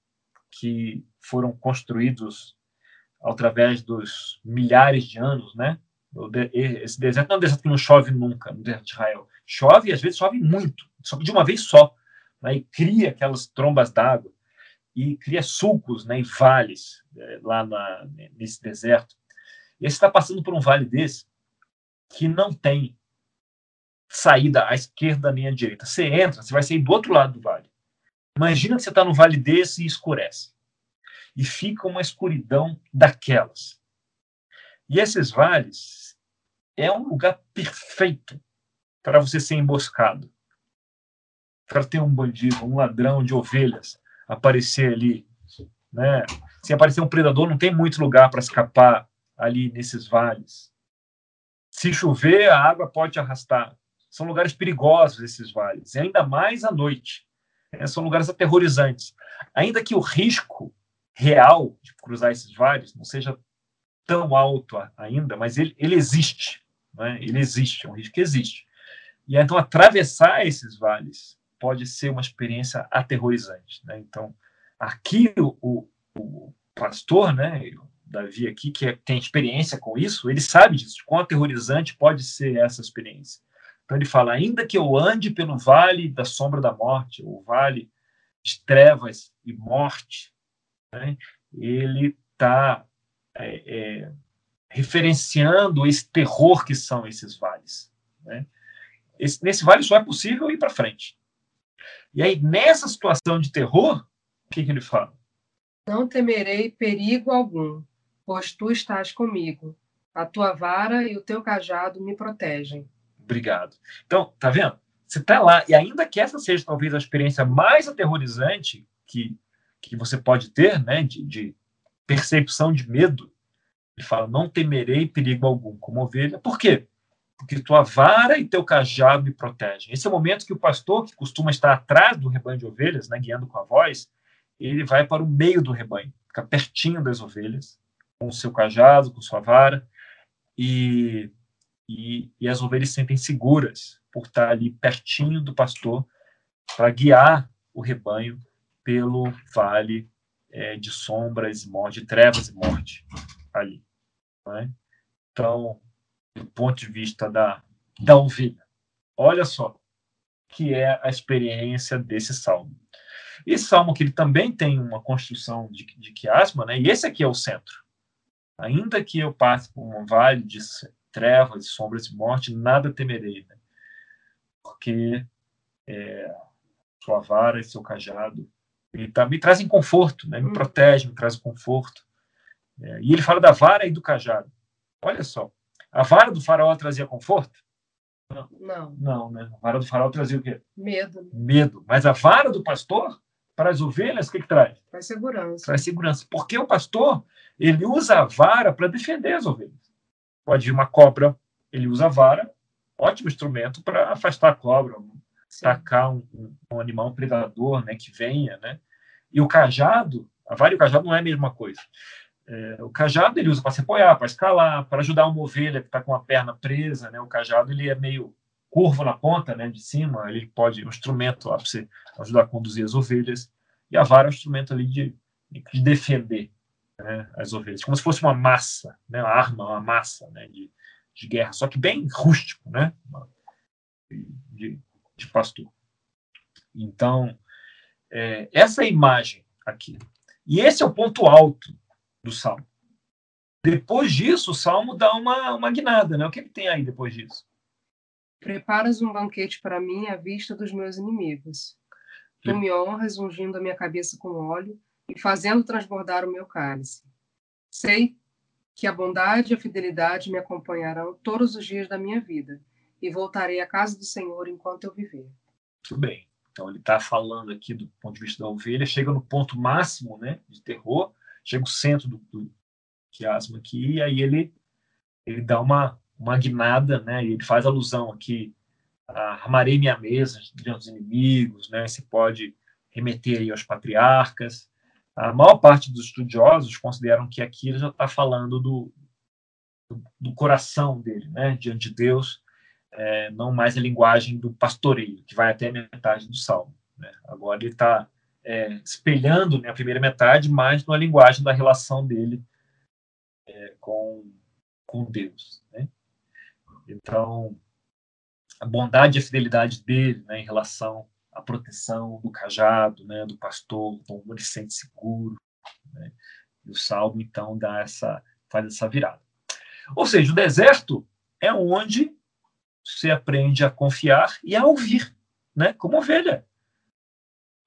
que foram construídos através dos milhares de anos, né? Esse deserto não é um deserto que não chove nunca, no deserto de Israel. Chove e às vezes chove muito, só que de uma vez só. Né? E cria aquelas trombas d'água e cria sulcos né, e vales é, lá na, nesse deserto. E você está passando por um vale desse que não tem saída à esquerda nem à direita. Você entra, você vai sair do outro lado do vale. Imagina que você está no vale desse e escurece. E fica uma escuridão daquelas. E esses vales é um lugar perfeito para você ser emboscado. Para ter um bandido, um ladrão de ovelhas, aparecer ali, né? Se aparecer um predador, não tem muito lugar para escapar ali nesses vales. Se chover, a água pode arrastar. São lugares perigosos esses vales, e ainda mais à noite. Né? São lugares aterrorizantes. Ainda que o risco real de cruzar esses vales não seja tão alto ainda, mas ele, ele existe. Né? Ele existe, é um risco que existe. E então atravessar esses vales pode ser uma experiência aterrorizante. Né? Então, aqui o, o, pastor, né, Davi aqui, que é, tem experiência com isso, ele sabe disso, quão aterrorizante pode ser essa experiência. Então ele fala: ainda que eu ande pelo vale da sombra da morte, o vale de trevas e morte, né, ele está é, é, referenciando esse terror que são esses vales. Né? Esse, nesse vale só é possível ir para frente. E aí, nessa situação de terror, o que, que ele fala? Não temerei perigo algum, pois tu estás comigo. A tua vara e o teu cajado me protegem. Obrigado. Então, tá vendo? Você está lá, e ainda que essa seja talvez a experiência mais aterrorizante que, que você pode ter, né, de, de percepção de medo, ele fala: Não temerei perigo algum, como ovelha. Por quê? Porque tua vara e teu cajado me protegem. Esse é o momento que o pastor, que costuma estar atrás do rebanho de ovelhas, né, guiando com a voz, ele vai para o meio do rebanho, fica pertinho das ovelhas, com o seu cajado, com sua vara, e, e, e as ovelhas se sentem seguras por estar ali pertinho do pastor para guiar o rebanho pelo vale é, de sombras, de trevas e morte ali. Né? Então, do ponto de vista da, da ovelha, olha só que é a experiência desse salmo. Esse salmo que ele também tem uma construção de, de quiasma, né? e esse aqui é o centro. Ainda que eu passe por um vale de trevas, sombras de morte, nada temerei, né? porque é, sua vara e seu cajado ele tá, me trazem conforto, né? me hum. protege, me traz conforto. É, e ele fala da vara e do cajado. Olha só, a vara do faraó trazia conforto? Não. Não, né? A vara do faraó trazia o quê? Medo. Medo. Mas a vara do pastor, para as ovelhas, o que, que traz? Traz segurança. Traz segurança. Porque o pastor, ele usa a vara para defender as ovelhas. Pode vir uma cobra, ele usa a vara, ótimo instrumento para afastar a cobra, Sim. atacar um, um, animal um predador, né, que venha, né? E o cajado, a vara e o cajado não é a mesma coisa. É, o cajado ele usa para se apoiar, para escalar, para ajudar uma ovelha que está com a perna presa, né? O cajado ele é meio curvo na ponta, né, de cima, ele pode um instrumento para você ajudar a conduzir as ovelhas e a vara é um instrumento ali de, de defender né, as ovelhas, como se fosse uma massa, né, uma arma, uma massa, né, de, de guerra, só que bem rústico, né, de, de pastor. Então, é, essa é a imagem aqui. E esse é o ponto alto do Salmo. Depois disso, o Salmo dá uma, uma guinada, né? O que, que tem aí depois disso? Preparas um banquete para mim à vista dos meus inimigos. Tu me honras ungindo a minha cabeça com óleo e fazendo transbordar o meu cálice. Sei que a bondade e a fidelidade me acompanharão todos os dias da minha vida e voltarei à casa do Senhor enquanto eu viver. Muito bem. Então ele está falando aqui do ponto de vista da ovelha, chega no ponto máximo, né, de terror, chega o centro do, do quiasma aqui, e aí ele, ele dá uma, uma guinada, né, e ele faz alusão aqui a armarei minha mesa diante dos inimigos, né, você pode remeter aí aos patriarcas. A maior parte dos estudiosos consideram que aqui ele já está falando do, do, do, coração dele, né, diante de Deus, é, não mais a linguagem do pastoreio, que vai até a metade do salmo. Né? Agora ele está é, espelhando né, a primeira metade, mais na linguagem da relação dele é, com, com Deus. Né? Então, a bondade e a fidelidade dele né, em relação à proteção do cajado, né, do pastor, como ele se sente seguro. Né? E o salmo, então, dá essa, faz essa virada. Ou seja, o deserto é onde você aprende a confiar e a ouvir, né? como ovelha.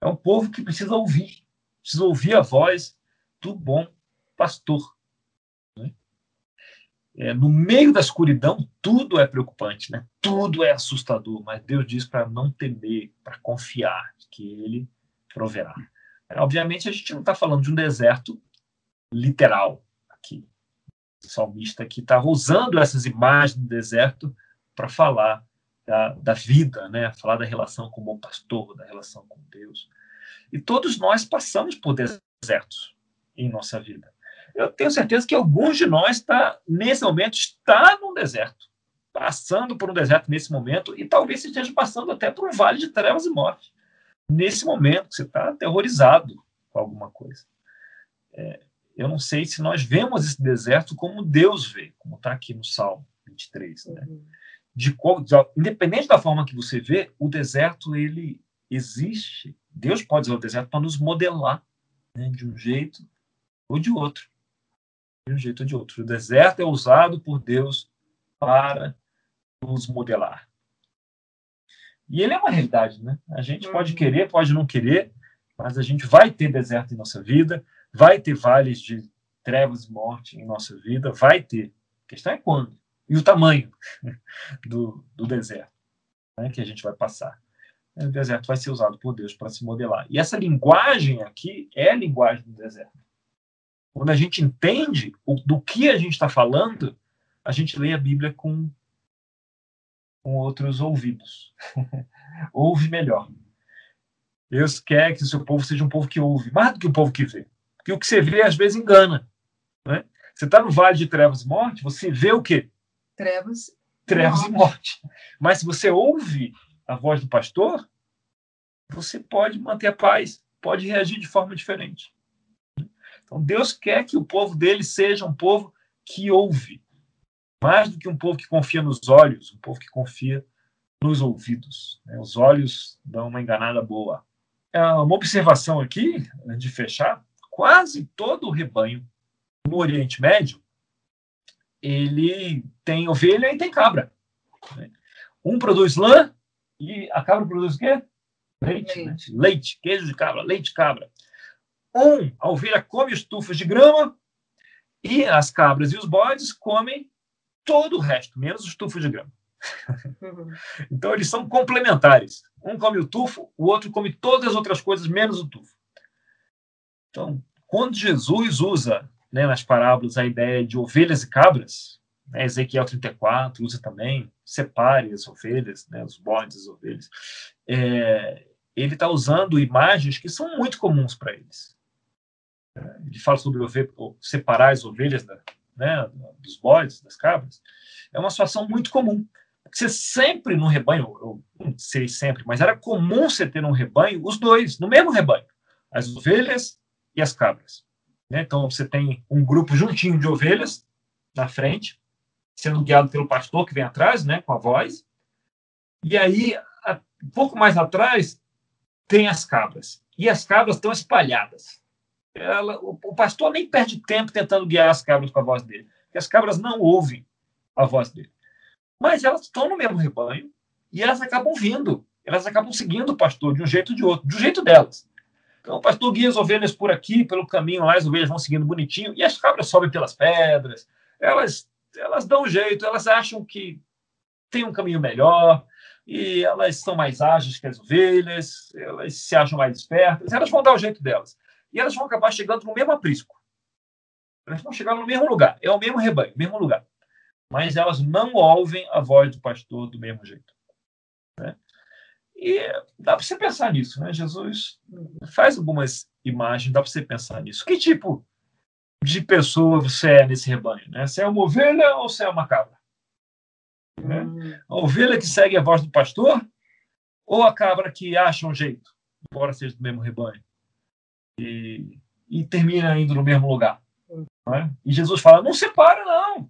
É um povo que precisa ouvir, precisa ouvir a voz do bom pastor. Né? É, no meio da escuridão, tudo é preocupante, né? tudo é assustador, mas Deus diz para não temer, para confiar que Ele proverá. É, obviamente, a gente não está falando de um deserto literal aqui. O salmista aqui estava usando essas imagens do deserto para falar da, da, vida, né? falar da relação com o bom pastor, da relação com Deus. E todos nós passamos por desertos em nossa vida. Eu tenho certeza que alguns de nós está nesse momento está num deserto, passando por um deserto nesse momento e talvez esteja passando até por um vale de trevas e morte. Nesse momento você está aterrorizado com alguma coisa. É, eu não sei se nós vemos esse deserto como Deus vê, como está aqui no Salmo 23. Né? Uhum. De, de, independente da forma que você vê, o deserto ele existe. Deus pode usar o deserto para nos modelar né, de um jeito ou de outro. De um jeito ou de outro. O deserto é usado por Deus para nos modelar. E ele é uma realidade, né? A gente pode uhum. querer, pode não querer, mas a gente vai ter deserto em nossa vida, vai ter vales de trevas e morte em nossa vida, vai ter. A questão é quando e o tamanho do, do deserto né, que a gente vai passar. O deserto vai ser usado por Deus para se modelar. E essa linguagem aqui é a linguagem do deserto. Quando a gente entende o, do que a gente está falando, a gente lê a Bíblia com, com outros ouvidos. ouve melhor. Deus quer que o seu povo seja um povo que ouve, mais do que o povo que vê. Porque o que você vê, às vezes, engana. Né? Você está no vale de trevas e morte, você vê o quê? Trevas. Trevas e morte. Mas se você ouve a voz do pastor, você pode manter a paz, pode reagir de forma diferente. Então, Deus quer que o povo dele seja um povo que ouve, mais do que um povo que confia nos olhos, um povo que confia nos ouvidos. Né? Os olhos dão uma enganada boa. É uma observação aqui, de fechar, quase todo o rebanho no Oriente Médio, ele tem ovelha e tem cabra. Né? Um produz lã e a cabra produz o quê? Leite, leite. Né? leite queijo de cabra, leite de cabra. Um, a ovelha come estufas de grama e as cabras e os bodes comem todo o resto, menos os tufos de grama. Uhum. então, eles são complementares. Um come o tufo, o outro come todas as outras coisas, menos o tufo. Então, quando Jesus usa né, nas parábolas a ideia de ovelhas e cabras, né, Ezequiel 34 usa também, separe as ovelhas, né, os bodes, as ovelhas. É, ele está usando imagens que são muito comuns para eles. Ele fala sobre separar as ovelhas da, né, dos bodes, das cabras. É uma situação muito comum. Você sempre no rebanho, eu não sei sempre, mas era comum você ter um rebanho, os dois, no mesmo rebanho, as ovelhas e as cabras. Né? Então você tem um grupo juntinho de ovelhas na frente, sendo guiado pelo pastor que vem atrás, né, com a voz. E aí, um pouco mais atrás, tem as cabras. E as cabras estão espalhadas. Ela, o, o, pastor nem perde tempo tentando guiar as cabras com a voz dele, porque as cabras não ouvem a voz dele. Mas elas estão no mesmo rebanho e elas acabam vindo, elas acabam seguindo o pastor de um jeito ou de outro, do jeito delas. Então, o pastor guia as ovelhas por aqui, pelo caminho lá, as ovelhas vão seguindo bonitinho, e as cabras sobem pelas pedras, elas, elas dão um jeito, elas acham que tem um caminho melhor, e elas são mais ágeis que as ovelhas, elas se acham mais espertas, elas vão dar o jeito delas. E elas vão acabar chegando no mesmo aprisco. Elas vão chegar no mesmo lugar, é o mesmo rebanho, mesmo lugar. Mas elas não ouvem a voz do pastor do mesmo jeito. Né? E dá para você pensar nisso, né? Jesus faz algumas imagens, dá para você pensar nisso. Que tipo de pessoa você é nesse rebanho? Né? Você é uma ovelha ou você é uma cabra? Né? Hum. A ovelha que segue a voz do pastor ou a cabra que acha um jeito, embora seja do mesmo rebanho, e, e termina indo no mesmo lugar? Né? E Jesus fala: não separa, não.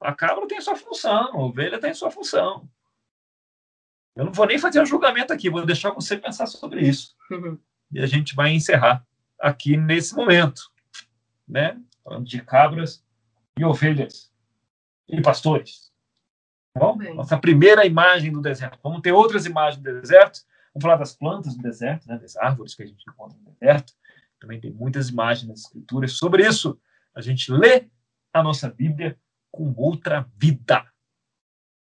A cabra tem sua função, a ovelha tem sua função. Eu não vou nem fazer um julgamento aqui, vou deixar você pensar sobre isso. Uhum. E a gente vai encerrar aqui nesse momento, né? Falando de cabras e ovelhas e pastores. Tá bom? Nossa primeira imagem do deserto. Vamos ter outras imagens do deserto. Vamos falar das plantas do deserto, né? das árvores que a gente encontra no deserto. Também tem muitas imagens nas escrituras sobre isso. A gente lê a nossa Bíblia com outra vida.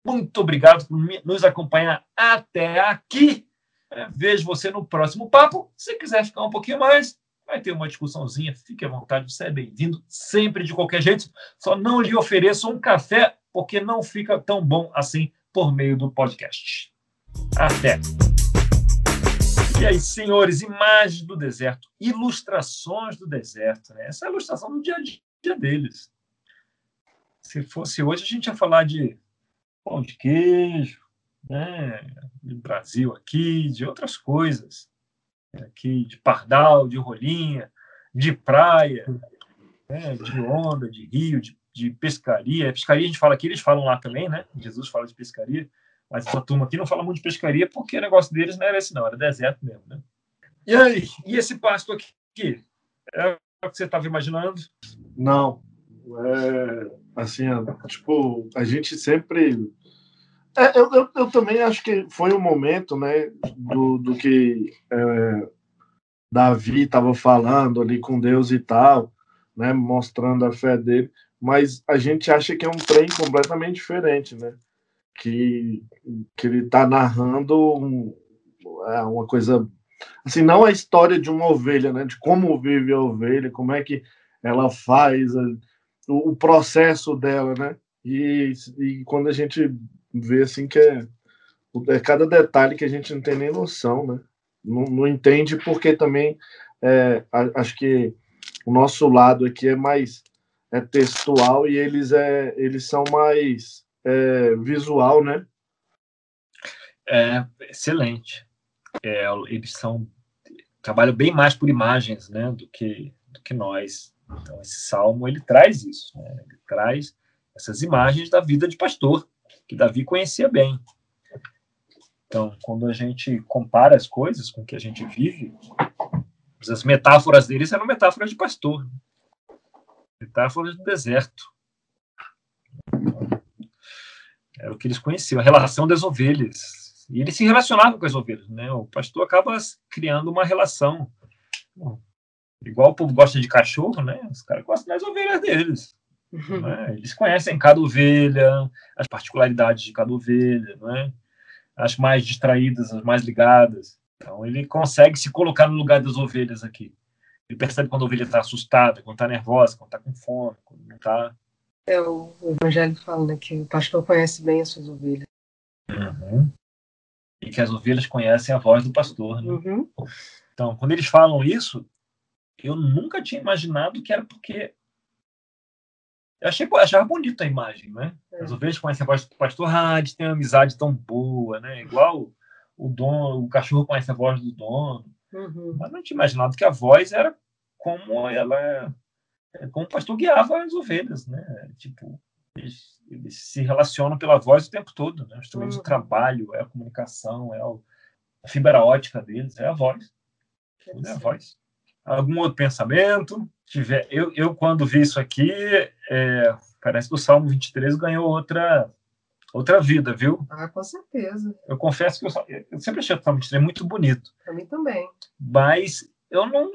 Muito obrigado por nos acompanhar até aqui. É, vejo você no próximo papo. Se quiser ficar um pouquinho mais, vai ter uma discussãozinha. Fique à vontade, você é bem-vindo, sempre de qualquer jeito. Só não lhe ofereço um café, porque não fica tão bom assim por meio do podcast. Até! E aí, senhores, imagens do deserto, ilustrações do deserto. Né? Essa é a ilustração do dia a dia deles. Se fosse hoje, a gente ia falar de pão de queijo, né? do Brasil aqui, de outras coisas, aqui de pardal, de rolinha. de praia, né, de onda, de rio, de, de pescaria. Pescaria a gente fala aqui, eles falam lá também, né? Jesus fala de pescaria, mas essa turma aqui não fala muito de pescaria porque o negócio deles não era esse, não, era deserto mesmo, né? E aí, e esse pasto aqui? É o que você estava imaginando? Não. É, assim, tipo, a gente sempre. É, eu, eu, eu, também acho que foi um momento, né, do, do que é, Davi estava falando ali com Deus e tal, né, mostrando a fé dele, mas a gente acha que é um trem completamente diferente, né, que, que ele está narrando um, é, uma coisa, assim, não a história de uma ovelha, né, de como vive a ovelha, como é que ela faz, o, o processo dela, né, e, e quando a gente vê, assim, que é, é cada detalhe que a gente não tem nem noção, né, não, não entende porque também é, acho que o nosso lado aqui é mais é textual e eles é eles são mais é, visual, né? É excelente. É, eles são trabalham bem mais por imagens, né, do que do que nós. Então esse salmo ele traz isso, né? ele traz essas imagens da vida de pastor que Davi conhecia bem. Então, quando a gente compara as coisas com o que a gente vive, as metáforas deles eram metáforas de pastor, metáforas do deserto. Era o que eles conheciam, a relação das ovelhas. E eles se relacionavam com as ovelhas, né? O pastor acaba criando uma relação. Igual o povo gosta de cachorro, né? Os caras gostam das ovelhas deles. Né? Eles conhecem cada ovelha, as particularidades de cada ovelha, né? as mais distraídas, as mais ligadas. Então ele consegue se colocar no lugar das ovelhas aqui. Ele percebe quando a ovelha está assustada, quando está nervosa, quando está com fome, quando não está. É, o Evangelho fala né, que o pastor conhece bem as suas ovelhas. Uhum. E que as ovelhas conhecem a voz do pastor. Né? Uhum. Então, quando eles falam isso, eu nunca tinha imaginado que era porque eu achei, achava bonita a imagem, né? É. As ovelhas conhecem a voz do pastor, ah, eles têm uma amizade tão boa, né? Igual o dono, o cachorro conhece a voz do dono. Uhum. Mas não tinha imaginado que a voz era como ela, é, como o pastor guiava as ovelhas, né? Tipo, eles, eles se relacionam pela voz o tempo todo, né? Os instrumentos uhum. de trabalho, é a comunicação, é a fibra ótica deles, é a voz. Tudo é a voz. Algum outro pensamento? tiver. Eu, eu quando vi isso aqui, é, parece que o Salmo 23 ganhou outra outra vida, viu? Ah, com certeza. Eu confesso que eu, eu sempre achei o Salmo 23 muito bonito. Para mim também. Mas eu não.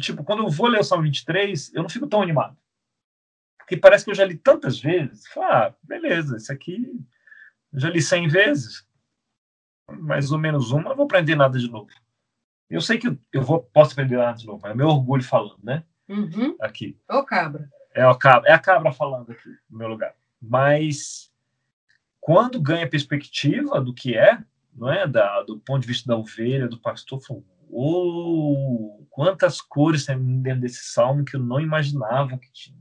Tipo, quando eu vou ler o Salmo 23, eu não fico tão animado. Porque parece que eu já li tantas vezes. Ah, beleza, isso aqui eu já li 100 vezes. Mais ou menos uma, não vou aprender nada de novo. Eu sei que eu vou, posso aprender nada de novo, é meu orgulho falando, né? Uhum. Aqui. Ô, cabra. É, o cabra. é a cabra falando aqui, no meu lugar. Mas quando ganha perspectiva do que é, não é, da, do ponto de vista da ovelha, do pastor, oh, quantas cores tem dentro desse salmo que eu não imaginava que tinha.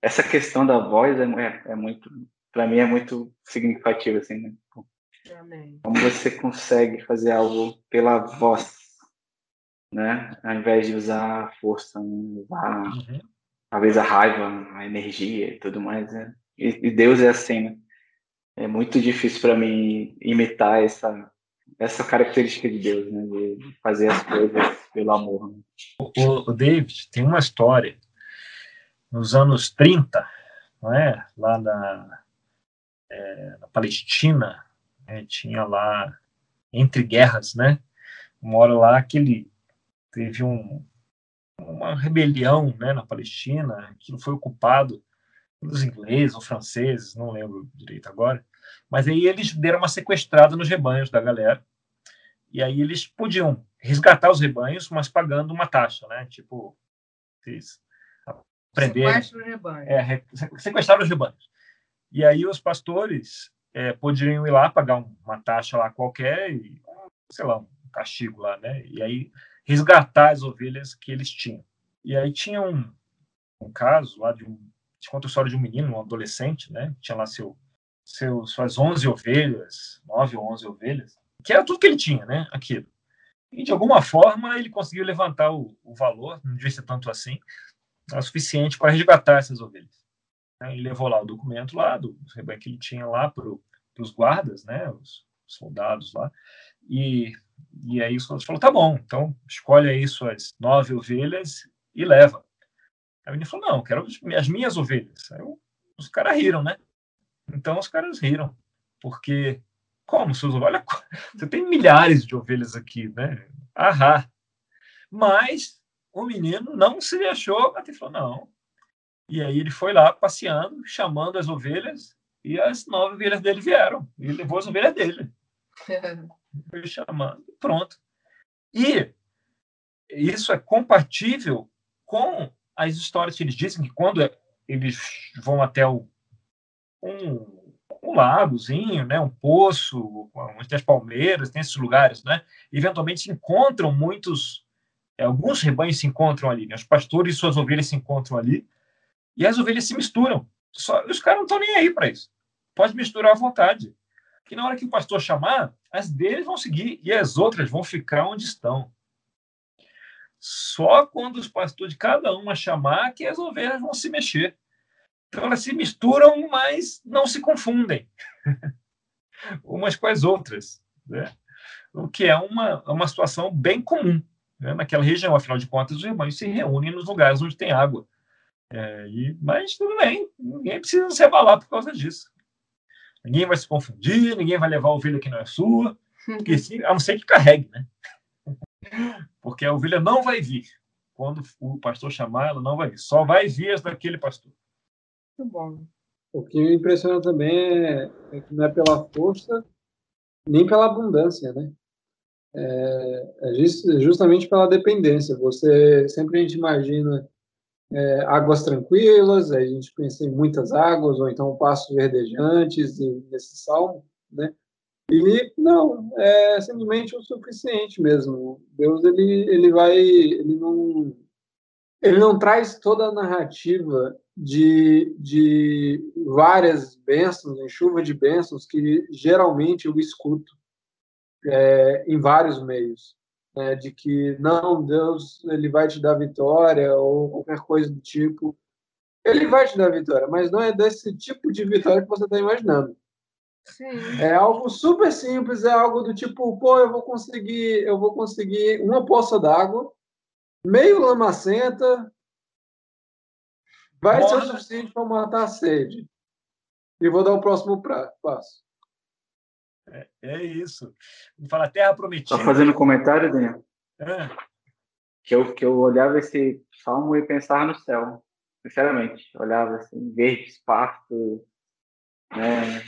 Essa questão da voz é, é, é muito, para mim é muito significativa, assim, né? Amém. Como você consegue fazer algo pela voz, né? Ao invés de usar a força, né? usar uhum. talvez a raiva, a energia e tudo mais, né? E, e Deus é assim, né? É muito difícil para mim imitar essa essa característica de Deus, né? De fazer as coisas pelo amor. Né? O, o David tem uma história nos anos 30, não é? Lá na, é, na Palestina, né? tinha lá entre guerras, né? Uma hora lá que ele teve um, uma rebelião né, na Palestina, que foi ocupado pelos ingleses ou franceses, não lembro direito agora, mas aí eles deram uma sequestrada nos rebanhos da galera, e aí eles podiam resgatar os rebanhos, mas pagando uma taxa, né? Tipo, eles aprenderam... É, sequestraram os rebanhos. E aí os pastores é, poderiam ir lá pagar uma taxa lá qualquer e, sei lá, um castigo lá, né? E aí resgatar as ovelhas que eles tinham. E aí tinha um, um caso lá de um. Conta a história de um menino, um adolescente, né? Tinha lá seu, seu, suas 11 ovelhas, 9 ou 11 ovelhas, que era tudo que ele tinha, né? Aquilo. E, de alguma forma, ele conseguiu levantar o, o valor, não devia ser tanto assim, é suficiente para resgatar essas ovelhas. Ele levou lá o documento lá do rebanho que ele tinha lá para os guardas, né, os soldados lá, e, e aí os soldados falaram, tá bom, então escolhe aí suas nove ovelhas e leva. Aí ele falou, não, quero as minhas ovelhas. Aí os caras riram, né? Então os caras riram, porque como seus olha, você tem milhares de ovelhas aqui, né? Ahá. Mas o menino não se deixou, ele falou não. E aí ele foi lá passeando, chamando as ovelhas e as nove ovelhas dele vieram. E ele levou as ovelhas dele. foi chamando, pronto. E isso é compatível com as histórias que eles dizem que quando eles vão até o, um, um lagozinho, né, um poço, onde tem as palmeiras, tem esses lugares, né, eventualmente se encontram muitos, é, alguns rebanhos se encontram ali, né, os pastores e suas ovelhas se encontram ali, e as ovelhas se misturam. Só, os caras não estão nem aí para isso. Pode misturar à vontade. Que na hora que o pastor chamar, as deles vão seguir e as outras vão ficar onde estão. Só quando os pastores de cada uma chamar que as ovelhas vão se mexer. Então elas se misturam, mas não se confundem umas com as outras, né? o que é uma, uma situação bem comum né? naquela região. Afinal de contas, os irmãos se reúnem nos lugares onde tem água. É, e, mas tudo bem, ninguém precisa se abalar por causa disso. Ninguém vai se confundir, ninguém vai levar a ovelha que não é sua, porque, a não ser que carregue, né? Porque a ovelha não vai vir. Quando o pastor chamar, ela não vai vir. Só vai vir as daquele pastor. Bom. O que me impressiona também é, é que não é pela força, nem pela abundância, né? É, é justamente pela dependência. Você sempre a gente imagina é, águas tranquilas, a gente pensa em muitas águas, ou então passos verdejantes nesse salmo, né? E não, é simplesmente o suficiente mesmo. Deus ele ele vai ele não ele não traz toda a narrativa de, de várias bênçãos, em chuva de bênçãos que geralmente eu escuto é, em vários meios, né, de que não Deus ele vai te dar vitória ou qualquer coisa do tipo. Ele vai te dar vitória, mas não é desse tipo de vitória que você está imaginando. Sim. É algo super simples, é algo do tipo, pô, eu vou conseguir, eu vou conseguir uma poça d'água, meio lamacenta, vai ser o suficiente para matar a sede. E vou dar o próximo pra, passo. É, é isso. Fala terra prometida. Só fazendo um comentário, Daniel. É. Que eu, que eu olhava esse salmo e pensava no céu. Sinceramente. Olhava assim, verde, espaço, né?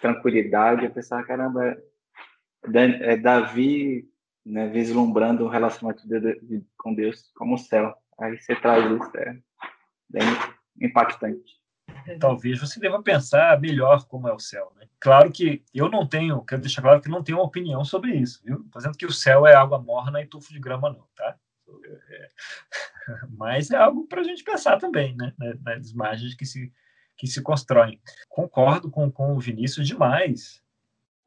tranquilidade, eu pensava, caramba, é, é Davi né, vislumbrando o relacionamento de, de, com Deus como o céu. Aí você traz isso, é bem impactante. Talvez você deva pensar melhor como é o céu. Né? Claro que eu não tenho, quero deixar claro que não tenho uma opinião sobre isso, viu? Dizendo que o céu é água morna e tufo de grama, não, tá? É, mas é algo para a gente pensar também, né? Nas imagens que se que se constroem. Concordo com, com o Vinícius demais.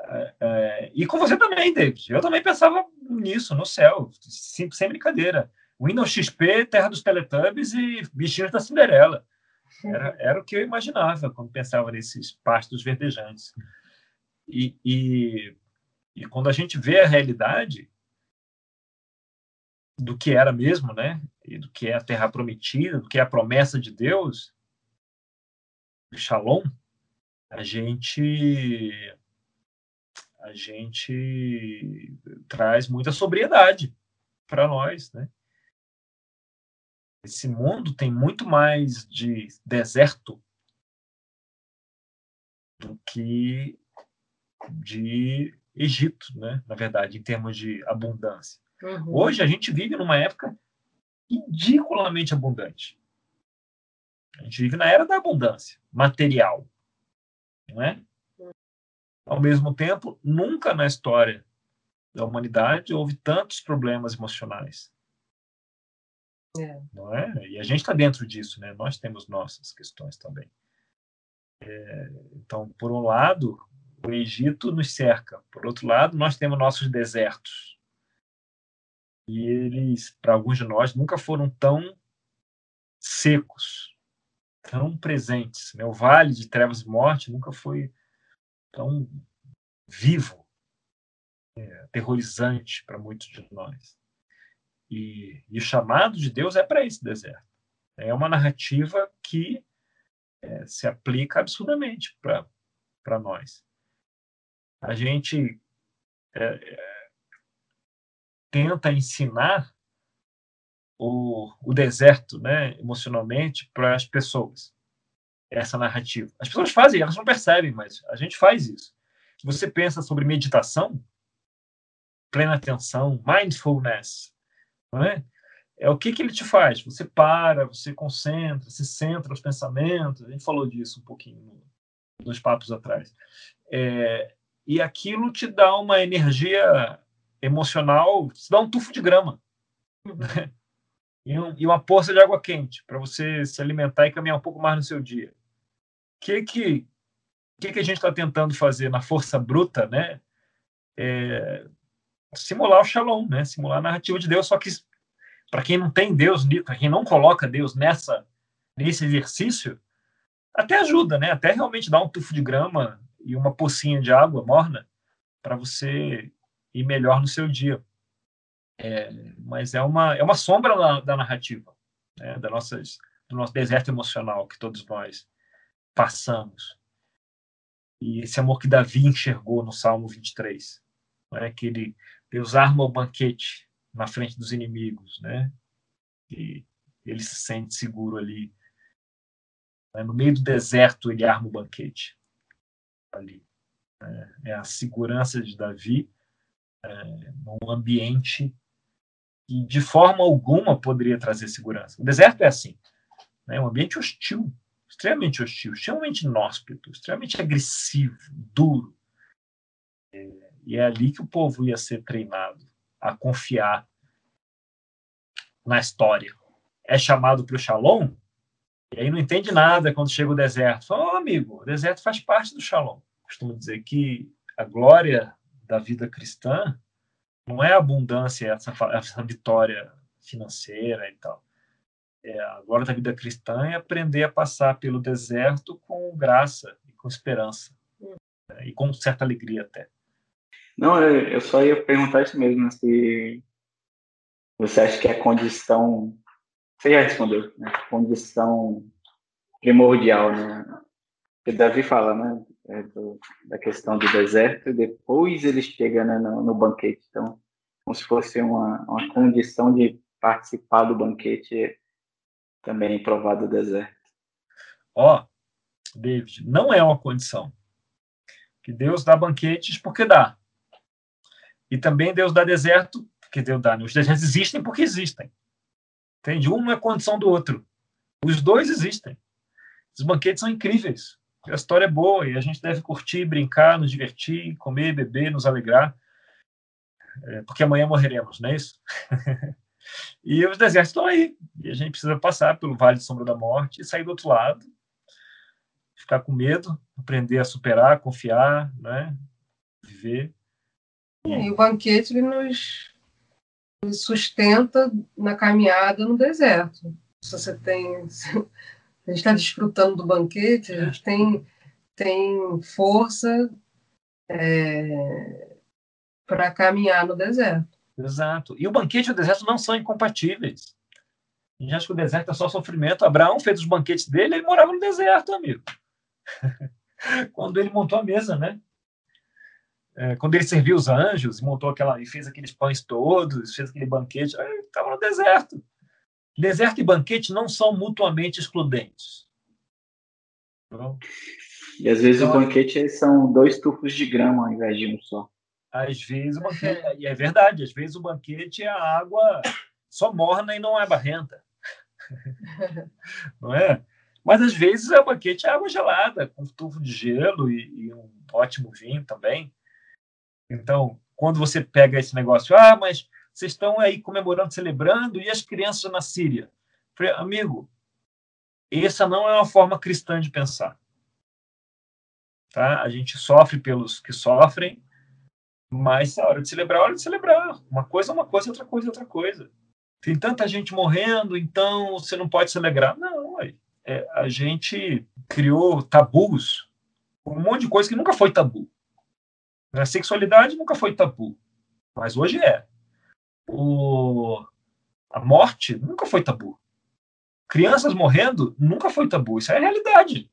É, é, e com você também, David. Eu também pensava nisso, no céu, sem, sem brincadeira. Windows XP, Terra dos Teletubbies e Bichinhos da Cinderela. Era, era o que eu imaginava quando pensava nesses pastos verdejantes. E, e, e quando a gente vê a realidade do que era mesmo, né? E do que é a Terra Prometida, do que é a promessa de Deus, Shalom, a gente a gente traz muita sobriedade para nós, né? Esse mundo tem muito mais de deserto do que de Egito, né? Na verdade, em termos de abundância. Uhum. Hoje a gente vive numa época ridiculamente abundante. A gente vive na era da abundância material, não é? Ao mesmo tempo, nunca na história da humanidade houve tantos problemas emocionais. É. Não é? E a gente está dentro disso, né? Nós temos nossas questões também. É, então, por um lado, o Egito nos cerca. Por outro lado, nós temos nossos desertos. E eles, para alguns de nós, nunca foram tão secos, tão presentes. Né? O vale de trevas e morte nunca foi tão vivo, é, aterrorizante para muitos de nós. E, e, o chamado de Deus é para esse deserto. É uma narrativa que é, se aplica absurdamente para nós. A gente é, é, tenta ensinar o, o deserto, né, emocionalmente, para as pessoas. Essa narrativa. As pessoas fazem, elas não percebem, mas a gente faz isso. Você pensa sobre meditação, plena atenção, mindfulness, não é? É o que, que ele te faz? Você para, você concentra, se centra os pensamentos. A gente falou disso um pouquinho nos papos atrás. É, e aquilo te dá uma energia emocional, te dá um tufo de grama. Uhum. E, um, e, uma poça de água quente para você se alimentar e caminhar um pouco mais no seu dia. O que que, que, que a gente está tentando fazer na força bruta, né? É, simular o shalom, né? Simular a narrativa de Deus, só que para quem não tem Deus, para quem não coloca Deus nessa nesse exercício, até ajuda, né? Até realmente dá um tufo de grama e uma pocinha de água morna para você ir melhor no seu dia. É, mas é uma é uma sombra da, da narrativa, né? da nossas do nosso deserto emocional que todos nós passamos. E esse amor que Davi enxergou no Salmo 23, né? que ele Deus arma o banquete na frente dos inimigos, né? E ele se sente seguro ali. Né? No meio do deserto, ele arma o banquete. Ali. É, é a segurança de Davi é, num ambiente que, de forma alguma, poderia trazer segurança. O deserto é assim. Né? Um ambiente hostil, extremamente hostil, extremamente inóspito, extremamente agressivo, duro. É, e é ali que o povo ia ser treinado a confiar na história. É chamado para o Shalom, e aí não entende nada quando chega o deserto. Fala, oh, amigo, o deserto faz parte do Shalom. Costumo dizer que a glória da vida cristã não é abundância, essa, essa vitória financeira e tal. É, a da vida cristã é aprender a passar pelo deserto com graça e com esperança. Né? E com certa alegria até. Não, eu só ia perguntar isso mesmo, se você acha que a condição. Você já respondeu, né? Condição primordial, né? Porque Davi fala, né? É do, da questão do deserto, e depois ele chega né, no, no, banquete. Então, como se fosse uma, uma condição de participar do banquete também provar do deserto. Ó, oh, David, não é uma condição. Que Deus dá banquetes porque dá. E também Deus dá deserto, porque Deus dá. Os desertos existem porque existem. Entende? Um não é condição do outro. Os dois existem. Os banquetes são incríveis. A história é boa e a gente deve curtir, brincar, nos divertir, comer, beber, nos alegrar. É, porque amanhã morreremos, não é isso? e os desertos estão aí. E a gente precisa passar pelo vale de sombra da morte e sair do outro lado. Ficar com medo, aprender a superar, confiar, né? viver e o banquete ele nos sustenta na caminhada no deserto. Se você tem. A gente está desfrutando do banquete, a gente tem, tem força é, para caminhar no deserto. Exato. E o banquete e o deserto não são incompatíveis. A gente acha que o deserto é só sofrimento. Abraão fez os banquetes dele, ele morava no deserto, amigo. Quando ele montou a mesa, né? é, quando ele serviu os anjos, montou aquela e fez aqueles pães todos, fez aquele banquete, estava no deserto. Deserto e banquete não são mutuamente excludentes. Então, e às vezes então, o banquete são dois tufos de grama ao invés de um só. Às vezes banquete, e é verdade, às vezes o banquete é a água só morna e não é barrenta. não é? Mas às vezes o banquete é água gelada, com tufo de gelo e, e um ótimo vinho também. Então, quando você pega esse negócio, ah, mas vocês estão aí comemorando, celebrando, e as crianças na Síria? Falei, amigo, essa não é uma forma cristã de pensar. Tá? A gente sofre pelos que sofrem, Mas a hora de celebrar, a hora de celebrar. Uma coisa é uma coisa, outra coisa é outra coisa. Tem tanta gente morrendo, então você não pode celebrar. Não, é, a gente criou tabus, um monte de coisa que nunca foi tabu. A sexualidade nunca foi tabu, mas hoje é. O, a morte nunca foi tabu. Crianças morrendo nunca foi tabu. Isso é a realidade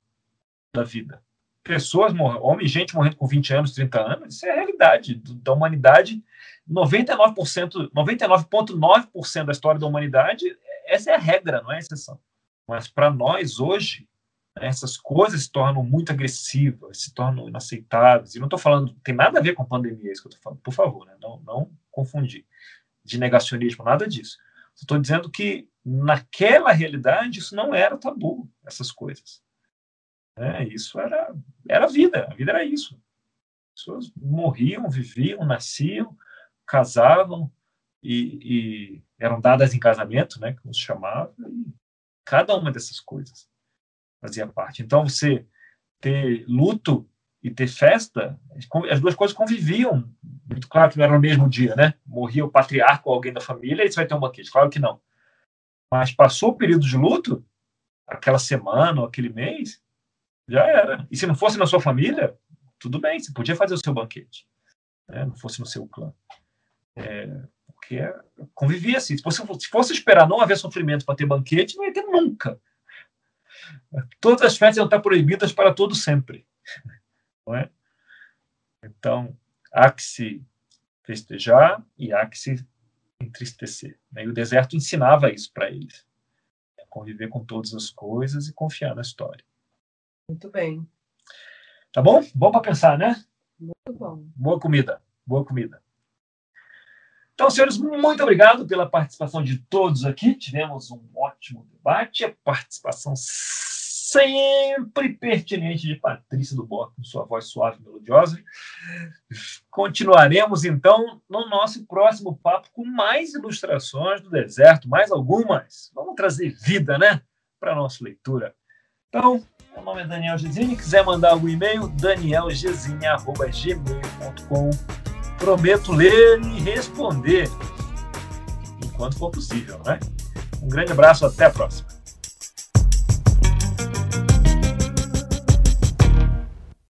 da vida. Pessoas morrendo, homem, gente morrendo com 20 anos, 30 anos, isso é a realidade da humanidade. 99%, 99,9% da história da humanidade, essa é a regra, não é a exceção. Mas para nós hoje, né, essas coisas se tornam muito agressivas, se tornam inaceitáveis. E não estou falando, tem nada a ver com pandemia, é isso que eu estou falando, por favor, né? não, não confundir de negacionismo, nada disso. Estou dizendo que naquela realidade isso não era tabu, essas coisas. É, isso era, era vida, a vida era isso. As pessoas morriam, viviam, nasciam, casavam e, e eram dadas em casamento, né, como se chamava, e cada uma dessas coisas fazia parte. Então, você ter luto e ter festa, as duas coisas conviviam. Muito claro que não era no mesmo dia, né? Morria o patriarca ou alguém da família e você vai ter um banquete. Claro que não. Mas passou o período de luto, aquela semana ou aquele mês, já era. E se não fosse na sua família, tudo bem, você podia fazer o seu banquete. Né? Não fosse no seu clã. É, porque convivia assim. Se fosse, se fosse esperar não haver sofrimento para ter banquete, não ia ter nunca. Todas as festas iam estar proibidas para todo sempre. Não é? Então, há que se festejar e há que se entristecer. Né? E o deserto ensinava isso para eles. Conviver com todas as coisas e confiar na história. Muito bem. Tá bom? Bom para pensar, né? Muito bom. Boa comida. Boa comida. Então, senhores, muito obrigado pela participação de todos aqui. Tivemos um ótimo debate. A participação sempre pertinente de Patrícia do Borgo, com sua voz suave e melodiosa. Continuaremos, então, no nosso próximo papo com mais ilustrações do deserto, mais algumas. Vamos trazer vida, né, para a nossa leitura. Então, meu nome é Daniel Gesine. Quiser mandar algum e-mail, danielgesine.gmail.com. Prometo ler e responder enquanto for possível, né? Um grande abraço, até a próxima.